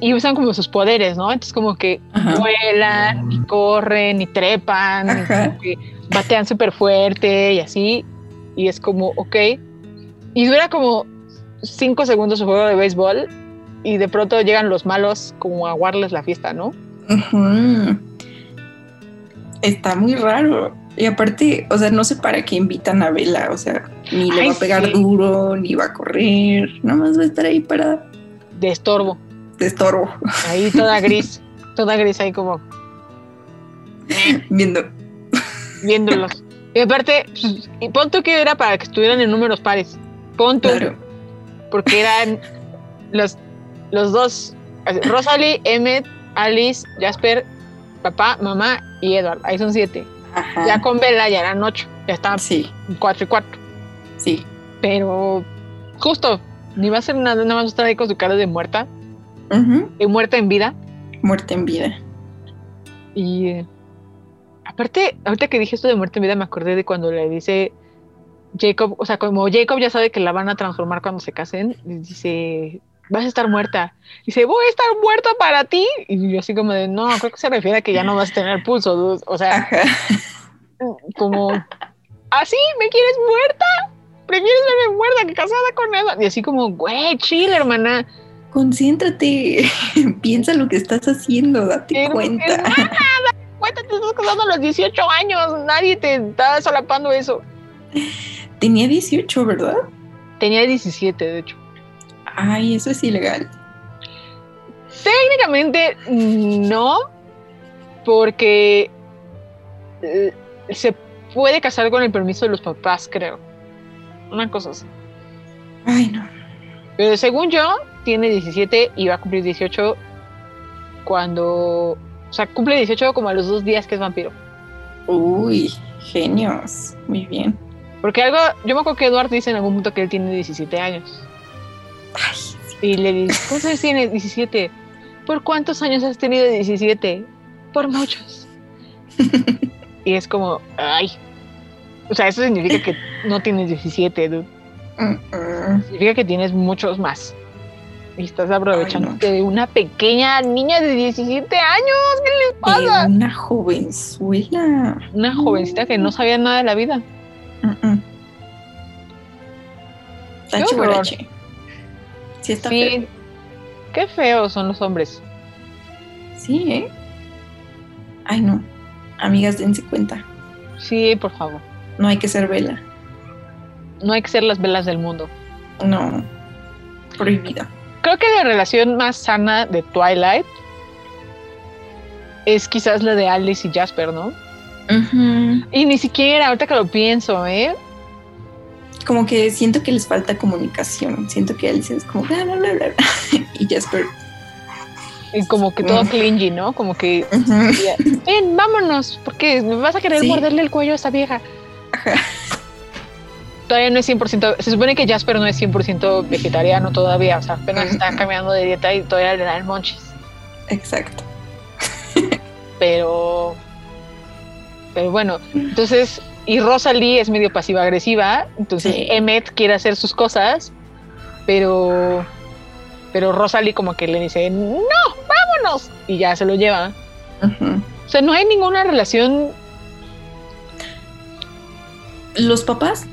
y usan como sus poderes, ¿no? Entonces como que Ajá. vuelan y corren y trepan, y como que batean súper fuerte y así, y es como, ok, y dura como cinco segundos su juego de béisbol, y de pronto llegan los malos como a aguarles la fiesta, ¿no? Está muy raro. Y aparte, o sea, no sé para qué invitan a Vela. O sea, ni le Ay, va a pegar sí. duro, ni va a correr. Nada más va a estar ahí para De estorbo. de estorbo, Ahí toda gris, toda gris ahí como viendo. viéndolos. Y aparte, pues, pon tú que era para que estuvieran en números pares. Pon tú, Claro. Porque eran los, los dos, Rosalie, Emmet, Alice, Jasper, papá, mamá y Edward. Ahí son siete. Ajá. Ya con Bella ya eran ocho. Ya estaban Sí, cuatro y cuatro. sí. Pero justo, ni va a ser nada, nada más estar ahí con su cara de muerta, Ujú. de muerta en vida. Muerte en vida. Y eh, aparte, ahorita que dije esto de muerte en vida, me acordé de cuando le dice Jacob, o sea, como Jacob ya sabe que la van a transformar cuando se casen, dice, vas a estar muerta. Dice, voy a estar muerta para ti. Y yo así como de, no, creo que se refiere a que ya no vas a tener pulso, dude". O sea, Ajá. como, ¿así? ¿Me quieres muerta? ¿Prefieres verme muerta que casada con Edward? Y así como, güey, chill, hermana. Concéntrate. Piensa lo que estás haciendo. Date Hermana, cuenta. Cuenta, te estás casando a los 18 años. Nadie te está solapando eso. Tenía 18, ¿verdad? Tenía 17, de hecho. Ay, eso es ilegal. Técnicamente no, porque eh, se puede casar con el permiso de los papás, creo. Una cosa así. Ay, no. Pero según yo, tiene 17 y va a cumplir 18 cuando... O sea, cumple 18 como a los dos días que es vampiro. Uy, genios. Muy bien. Porque algo... Yo me acuerdo que Edward dice en algún punto que él tiene 17 años. Ay, Y le dice, ¿cuántos tienes? 17. ¿Por cuántos años has tenido 17? Por muchos. y es como, ay. O sea, eso significa que no tienes 17, dude. mm, mm. Significa que tienes muchos más. Y estás aprovechando Ay, no. de una pequeña niña de 17 años. ¿Qué les Eh, pasa? una jovenzuela. Una jovencita que no sabía nada de la vida. Mm, mm. Está chivarache. Sí, está sí. feo. Qué feos son los hombres. Sí, ¿eh? Ay, no. Amigas, dense cuenta. Sí, por favor. No hay que ser vela. No hay que ser las velas del mundo. No. Prohibido. Creo que la relación más sana de Twilight es quizás la de Alice y Jasper, ¿no? Y ni siquiera, ahorita que lo pienso, ¿eh? Como que siento que les falta comunicación. Siento que Alice es como bla, bla, bla, bla. Y Jasper. Y como que todo Mm. clingy, ¿no? Como que, ven, vámonos, porque me vas a querer Sí. morderle el cuello a esa vieja. Ajá. Todavía no es 100%, se supone que Jasper no es 100% vegetariano todavía, o sea, apenas está cambiando de dieta y todavía le dan monchis. Exacto. Pero, pero bueno, entonces, y Rosalie es medio pasiva agresiva, entonces Sí. Emmet quiere hacer sus cosas, pero, pero Rosalie como que le dice, no, vámonos, y ya se lo lleva. O sea, no hay ninguna relación, Los papás,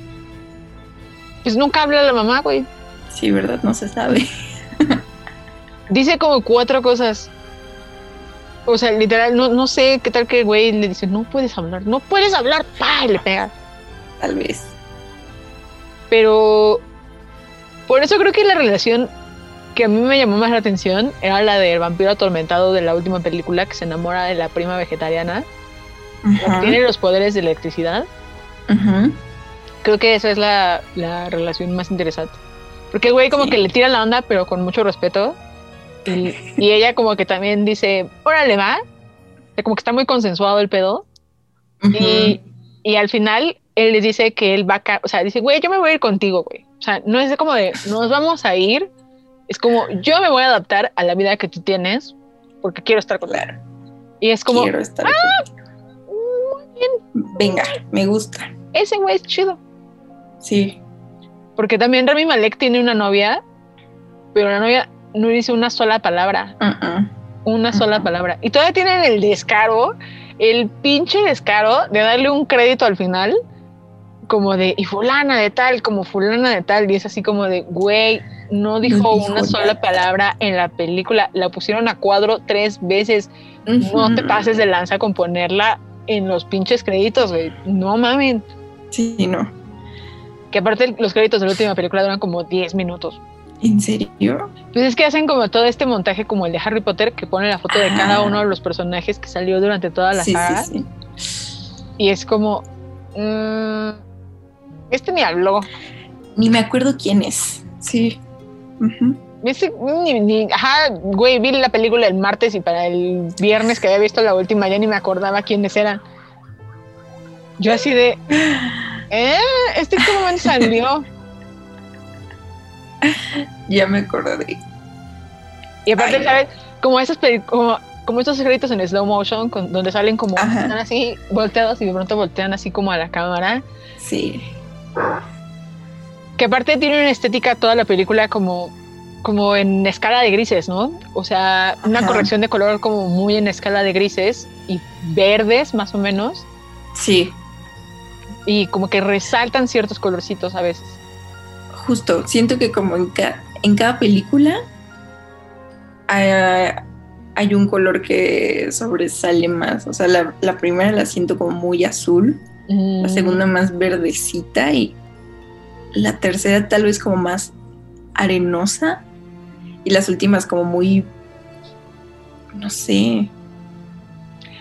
pues nunca habla la mamá, güey. sí, ¿verdad? No se sabe. Dice como cuatro cosas. O sea, literal, no, no sé qué tal que el güey le dice, no puedes hablar, no puedes hablar, pa, y le pega. Tal vez. Pero por eso creo que la relación que a mí me llamó más la atención era la del vampiro atormentado de la última película que se enamora de la prima vegetariana, tiene los poderes de electricidad. Creo que esa es la, la relación más interesante. Porque el güey como Sí. que le tira la onda, pero con mucho respeto. Y, y ella como que también dice, órale, va. O sea, como que está muy consensuado el pedo. Y, y al final él le dice que él va a... O sea, dice, güey, yo me voy a ir contigo, güey. O sea, no es como de, nos vamos a ir. Es como, yo me voy a adaptar a la vida que tú tienes porque quiero estar contigo. Claro, Y es como, quiero estar contigo. Venga, me gusta. ese güey es chido. Sí. Porque también Rami Malek tiene una novia, pero la novia no dice una sola palabra. Una sola palabra. Y todavía tienen el descaro, el pinche descaro de darle un crédito al final, como de, y fulana de tal, como fulana de tal. Y es así como de, güey, no dijo dijo una sola palabra en la película. La pusieron a cuadro tres veces. No te pases de lanza con ponerla en los pinches créditos, güey. No mamen. Sí, no. Que aparte los créditos de la última película duran como 10 minutos. ¿En serio? Pues es que hacen como todo este montaje como el de Harry Potter que pone la foto de cada Ah. uno de los personajes que salió durante toda la sí, saga sí, sí. y es como mm, este ni habló Ni me acuerdo quién es. Sí. Este ni, ni- ajá, güey, vi la película el martes y para el viernes que había visto la última ya ni me acordaba quiénes eran. Yo así de, ¿eh? ¿Este qué momento salió? Ya me acordé. Y aparte, Ay. ¿sabes? Como peli- como, como estos créditos en slow motion, con- donde salen como, están así volteados y de pronto voltean así como a la cámara. Sí. Que aparte tiene una estética toda la película como, como en escala de grises, ¿no? O sea, una Ajá. corrección de color como muy en escala de grises y verdes más o menos. Sí. Y como que resaltan ciertos colorcitos a veces. Justo. Siento que como en, ca- en cada película hay, hay un color que sobresale más. O sea, la, la primera la siento como muy azul. La Mm, segunda más verdecita y la tercera tal vez como más arenosa y las últimas como muy no sé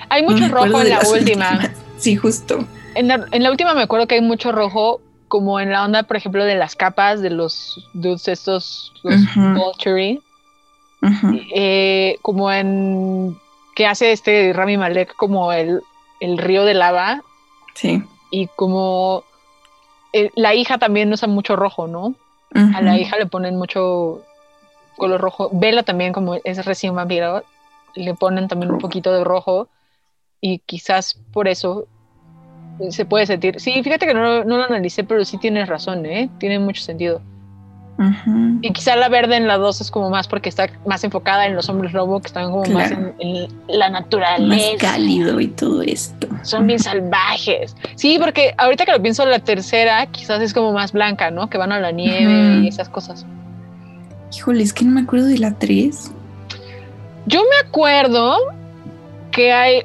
Hay mucho rojo en la última. últimas. sí justo En la, en la última me acuerdo que hay mucho rojo, como en la onda, por ejemplo, de las capas de los dudes estos, los eh, como en que hace este Rami Malek como el, el río de lava sí. y como eh, la hija también usa mucho rojo, ¿no? A la hija le ponen mucho color rojo. Vela también como es recién vampiro, le ponen también un poquito de rojo y quizás por eso se puede sentir. Sí, fíjate que no, no lo analicé, pero sí tienes razón, ¿eh? Tiene mucho sentido. Y quizá la verde en la 2 es como más porque está más enfocada en los hombres lobo que están como más en, en la más naturaleza. cálido y todo esto Son bien salvajes. Sí, porque ahorita que lo pienso, la tercera quizás es como más blanca, ¿no? Que van a la nieve y esas cosas. híjole es que no me acuerdo de la 3 Yo me acuerdo que hay.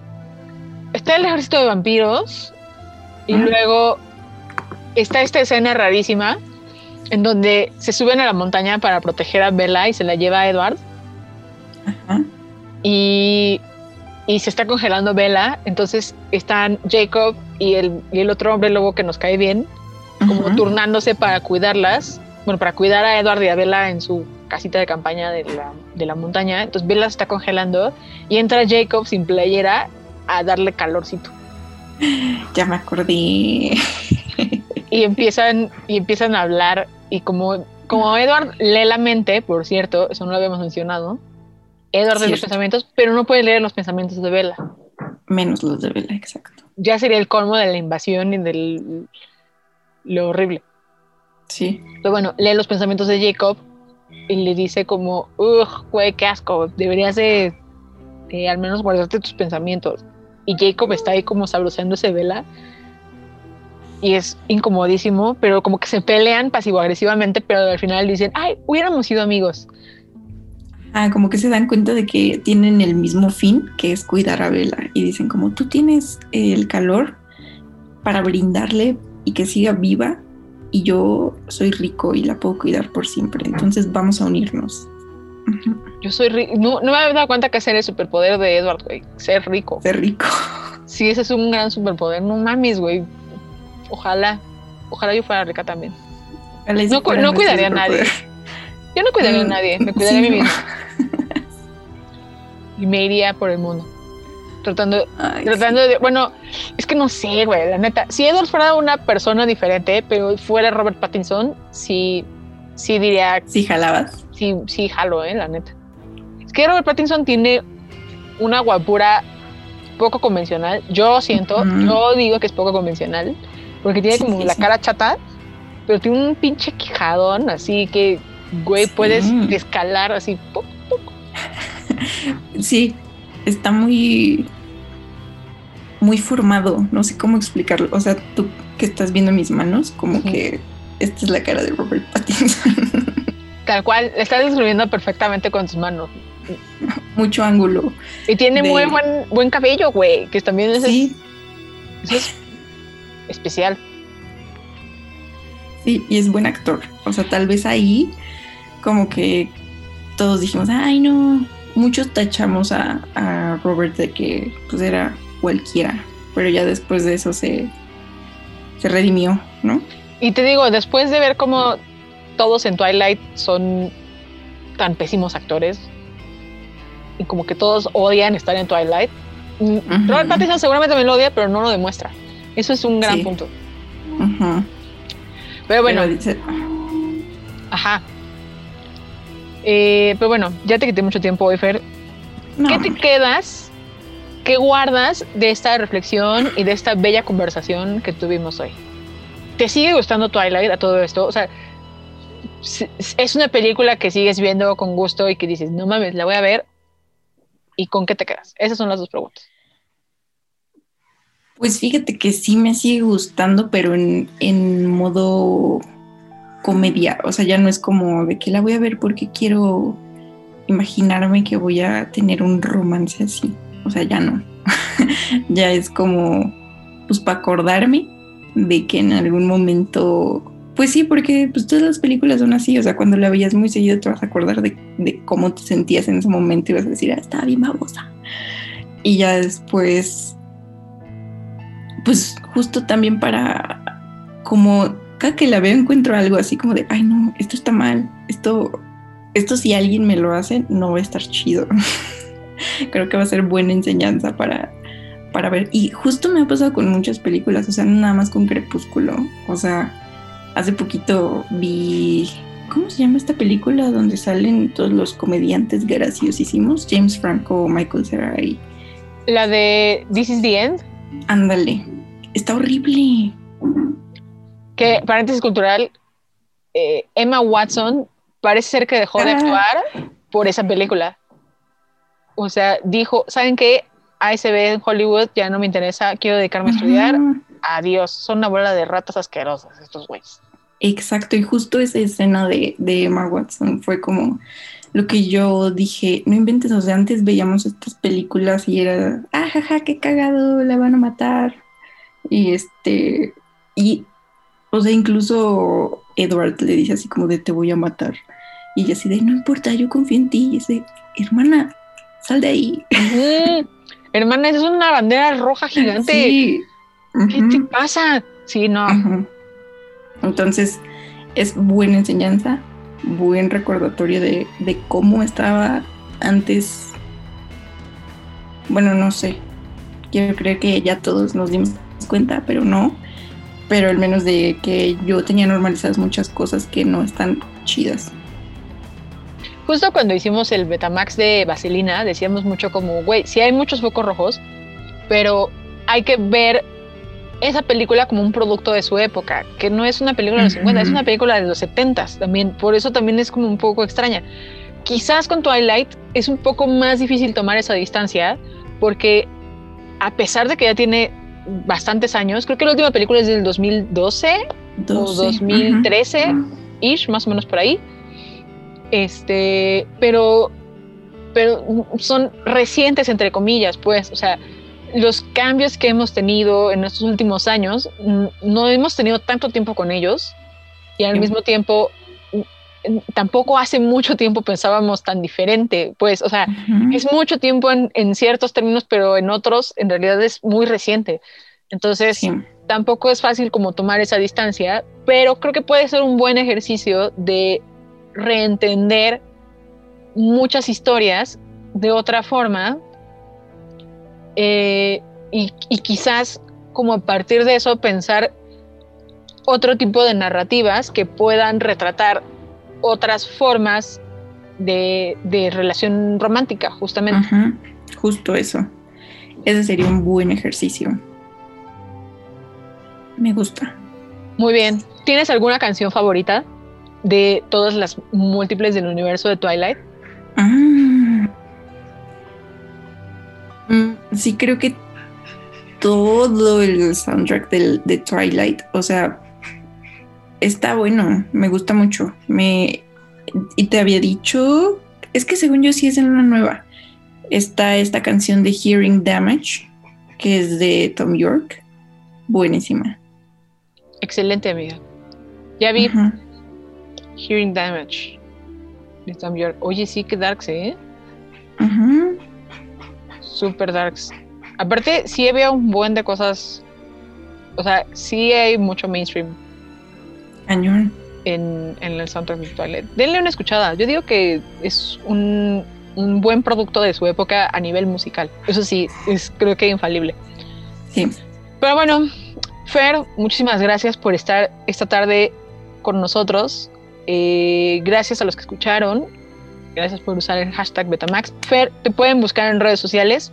Está el ejército de vampiros. Y Ah. luego está esta escena rarísima en donde se suben a la montaña para proteger a Bella y se la lleva a Edward. Ajá. Y, y se está congelando Bella. Entonces están Jacob y el, y el otro hombre lobo que nos cae bien, como turnándose para cuidarlas. Bueno, para cuidar a Edward y a Bella en su casita de campaña de la, de la montaña. Entonces Bella se está congelando y entra Jacob sin playera a darle calorcito. ya me acordé Y empiezan, y empiezan a hablar. Y como, como Edward lee la mente, por cierto, eso no lo habíamos mencionado. Edward lee los pensamientos, pero no puede leer los pensamientos de Bella. menos los de Bella exacto Ya sería el colmo de la invasión y del lo horrible. sí Pero bueno, lee los pensamientos de Jacob y le dice como, ugh, güey, qué asco, deberías de, de al menos guardarte tus pensamientos. Y Jacob está ahí como sabroseándose vela y es incomodísimo, pero como que se pelean pasivo-agresivamente, pero al final dicen, ay, hubiéramos sido amigos. Ah, como que se dan cuenta de que tienen el mismo fin, que es cuidar a Bella. Y dicen como, tú tienes el calor para brindarle y que siga viva y yo soy rico y la puedo cuidar por siempre. Entonces vamos a unirnos. Yo soy rico. No, no me había dado cuenta que ese era el superpoder de Edward, güey. Ser rico. Ser rico. Sí, ese es un gran superpoder. No mames, güey. Ojalá. Ojalá yo fuera rica también. Ojalá No, cu- cuidaría a nadie. Yo no cuidaría a Mm, nadie. Me cuidaría sí, a mí misma. Y me iría por el mundo. Tratando, Ay, tratando de. Bueno, es que no sé, güey. La neta. Si Edward fuera una persona diferente, pero fuera Robert Pattinson, sí. Sí diría. Sí, jalabas. Sí, sí, jalo, eh, la neta. Es que Robert Pattinson tiene una guapura poco convencional. Yo siento, yo digo que es poco convencional, porque tiene Sí, como sí, la sí. cara chata, pero tiene un pinche quijadón, así que, güey, puedes escalar así. Sí, está muy, muy formado. No sé cómo explicarlo. O sea, tú que estás viendo mis manos, como que esta es la cara de Robert Pattinson. Tal cual, le estás describiendo perfectamente con tus manos. Mucho ángulo. Y tiene De- muy buen, buen cabello, güey, que también es, Sí, eso es especial. sí, y es buen actor. O sea, tal vez ahí, como que todos dijimos, ay, no. Muchos tachamos a, a Robert de que pues era cualquiera. Pero ya después de eso se, se redimió, ¿no? Y te digo, después de ver cómo todos en Twilight son tan pésimos actores y como que todos odian estar en Twilight, mm, Ujú. Robert Pattinson seguramente me lo odia, pero no lo demuestra. Eso es un gran Sí. punto. Pero bueno, Pero dice, ajá. Eh, pero bueno, ya te quité mucho tiempo hoy, Fer. no. ¿Qué te quedas? ¿Qué guardas de esta reflexión y de esta bella conversación que tuvimos hoy? ¿Te sigue gustando Twilight a todo esto? O sea, es una película que sigues viendo con gusto y que dices, no mames, la voy a ver. ¿Y con qué te quedas? Esas son las dos preguntas. Pues fíjate que sí me sigue gustando, pero en, en modo comedia. O sea, ya no es como de que la voy a ver porque quiero imaginarme que voy a tener un romance así. O sea, ya no. ya es como, pues para acordarme de que en algún momento, pues sí, porque pues todas las películas son así. O sea, cuando la veías muy seguido te vas a acordar de, de cómo te sentías en ese momento y vas a decir, ah, estaba bien babosa. Y ya después pues justo también para como cada que la veo encuentro algo así como de, ay no, esto está mal, esto, esto si alguien me lo hace no va a estar chido. Creo que va a ser buena enseñanza para, para ver. Y justo me ha pasado con muchas películas, o sea, nada más con Crepúsculo. O sea, hace poquito vi, ¿cómo se llama esta película donde salen todos los comediantes graciosísimos? James Franco, Michael Cera y La de This is the End, ándale. Está horrible. que paréntesis cultural, eh, Emma Watson parece ser que dejó de Ah. actuar por esa película. O sea, dijo, ¿saben qué? ASB en Hollywood ya no me interesa, quiero dedicarme a estudiar. Adiós, son una bola de ratas asquerosas estos güeyes. Exacto, y justo esa escena de, de Emma Watson fue como lo que yo dije, no inventes, o sea, antes veíamos estas películas y era, ah, jaja, qué cagado, la van a matar. Y este, y, o sea, incluso Edward le dice así como de, te voy a matar. Y ella así de, no importa, yo confío en ti. Y de, hermana, sal de ahí. Mm, hermana, esa es una bandera roja gigante. Sí. ¿Qué te pasa? Sí, no. Entonces, es buena enseñanza, buen recordatorio de, de cómo estaba antes. Bueno, no sé. Quiero creer que ya todos nos dimos cuenta, pero no. Pero al menos de que yo tenía normalizadas muchas cosas que no están chidas. Justo cuando hicimos el Betamax de Vaselina, decíamos mucho como, güey, sí hay muchos focos rojos, pero hay que ver esa película como un producto de su época, que no es una película de los 50, es una película de los 70 también, por eso también es como un poco extraña. Quizás con Twilight es un poco más difícil tomar esa distancia, porque a pesar de que ya tiene bastantes años, creo que la última película es del 2012 o 12, 2013, ajá. ish, más o menos por ahí. Este, pero, pero son recientes, entre comillas, pues, o sea, los cambios que hemos tenido en estos últimos años, no hemos tenido tanto tiempo con ellos y al mismo tiempo tampoco hace mucho tiempo pensábamos tan diferente, pues, o sea, es mucho tiempo en, ciertos términos, pero en otros en realidad es muy reciente. Entonces, tampoco es fácil como tomar esa distancia, pero creo que puede ser un buen ejercicio de reentender muchas historias de otra forma eh, y, quizás como a partir de eso pensar otro tipo de narrativas que puedan retratar otras formas de, relación romántica, justamente. Justo eso. Ese sería un buen ejercicio. Me gusta. Muy bien. ¿Tienes alguna canción favorita de todas las múltiples del universo de Twilight? Ah. Mm, sí, creo que todo el soundtrack de Twilight, o sea, está bueno, me gusta mucho. Me, y te había dicho, es que según yo sí es en una nueva. Está esta canción de Hearing Damage, que es de Tom York. Buenísima. Excelente, amiga. Ya vi Hearing Damage de Tom York. Oye, sí, que darks, ¿eh? Super darks. Aparte, sí había un buen de cosas. O sea, sí hay mucho mainstream Cañón. En, el soundtrack virtual. Denle una escuchada. Yo digo que es un, buen producto de su época a nivel musical. Eso sí, es creo que infalible. Sí. Pero bueno, Fer, muchísimas gracias por estar esta tarde con nosotros. Eh, gracias a los que escucharon. Gracias por usar el hashtag Betamax. Fer, ¿te pueden buscar en redes sociales?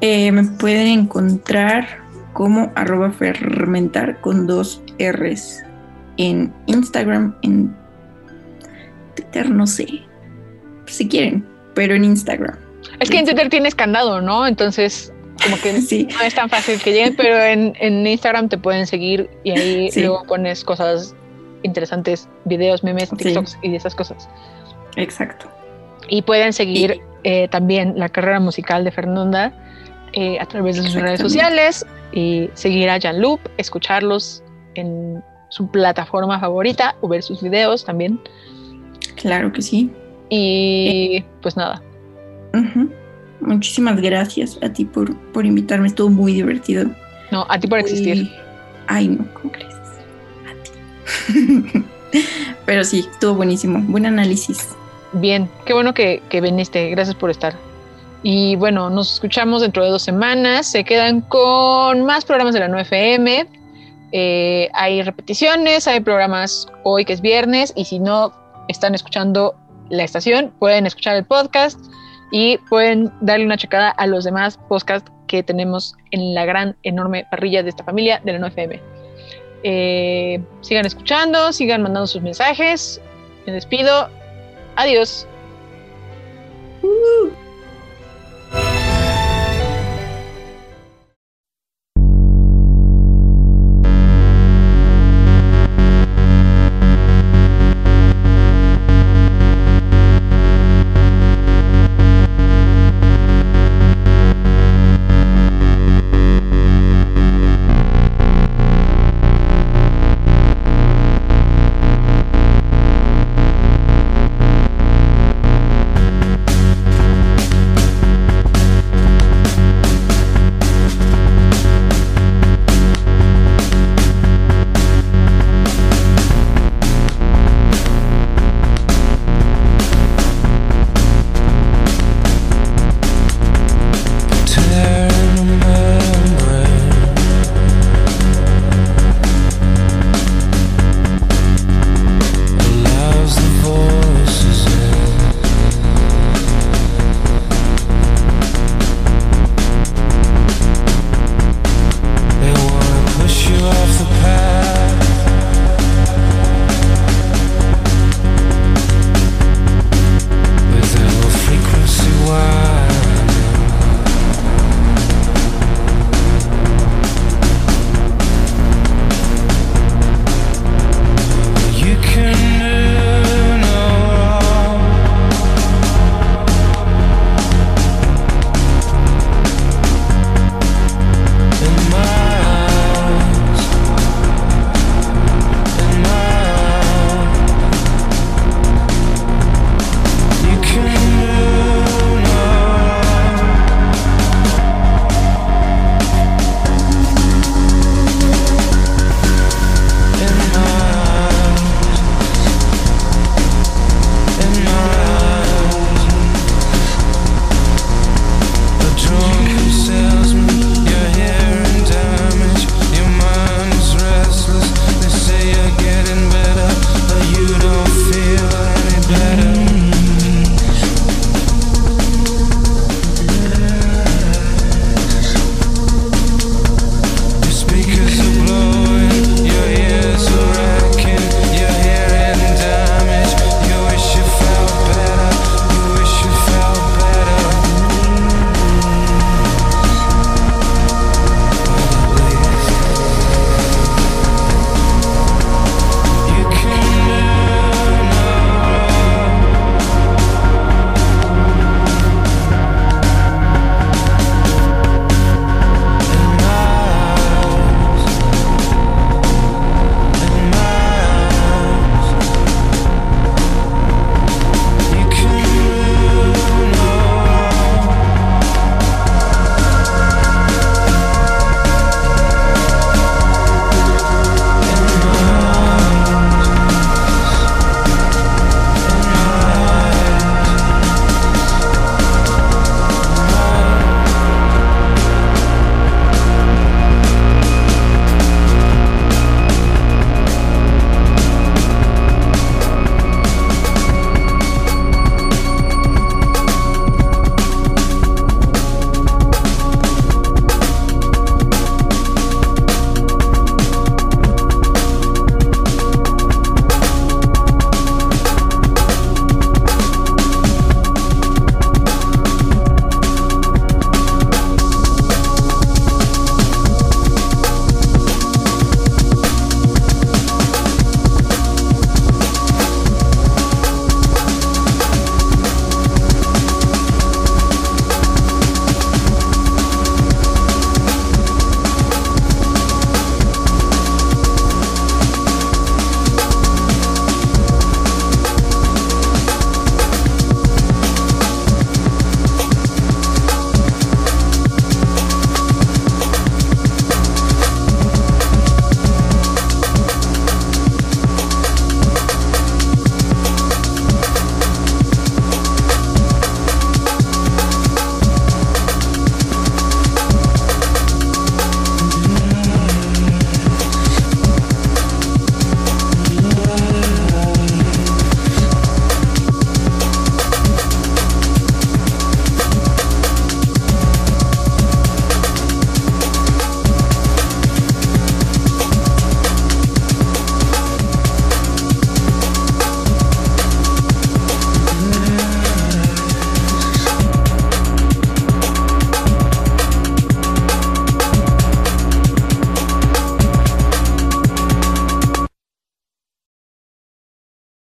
Eh, me pueden encontrar como arroba fermentar con dos R's en Instagram, en Twitter, no sé, si quieren, pero en Instagram. Es que en Twitter tienes candado, ¿no? Entonces, como que no es tan fácil que lleguen, pero en, Instagram te pueden seguir y ahí luego pones cosas interesantes, videos, memes, TikToks y esas cosas. Exacto. Y pueden seguir eh, también la carrera musical de Fernanda eh, a través de sus redes sociales y seguir a Jan Loop, escucharlos en su plataforma favorita o ver sus videos también. Claro que sí. Y pues nada. Muchísimas gracias a ti por, por invitarme, estuvo muy divertido. No, a ti por existir. Ay, no, ¿cómo crees? Pero sí, estuvo buenísimo. Buen análisis. Bien, qué bueno que, que viniste. Gracias por estar. Y bueno, nos escuchamos dentro de dos semanas. Se quedan con más programas de la 9FM. Eh, hay repeticiones, hay programas hoy que es viernes y si no están escuchando la estación, pueden escuchar el podcast y pueden darle una checada a los demás podcasts que tenemos en la gran, enorme parrilla de esta familia de la 9FM. Eh, sigan escuchando, sigan mandando sus mensajes. Me despido. Adiós.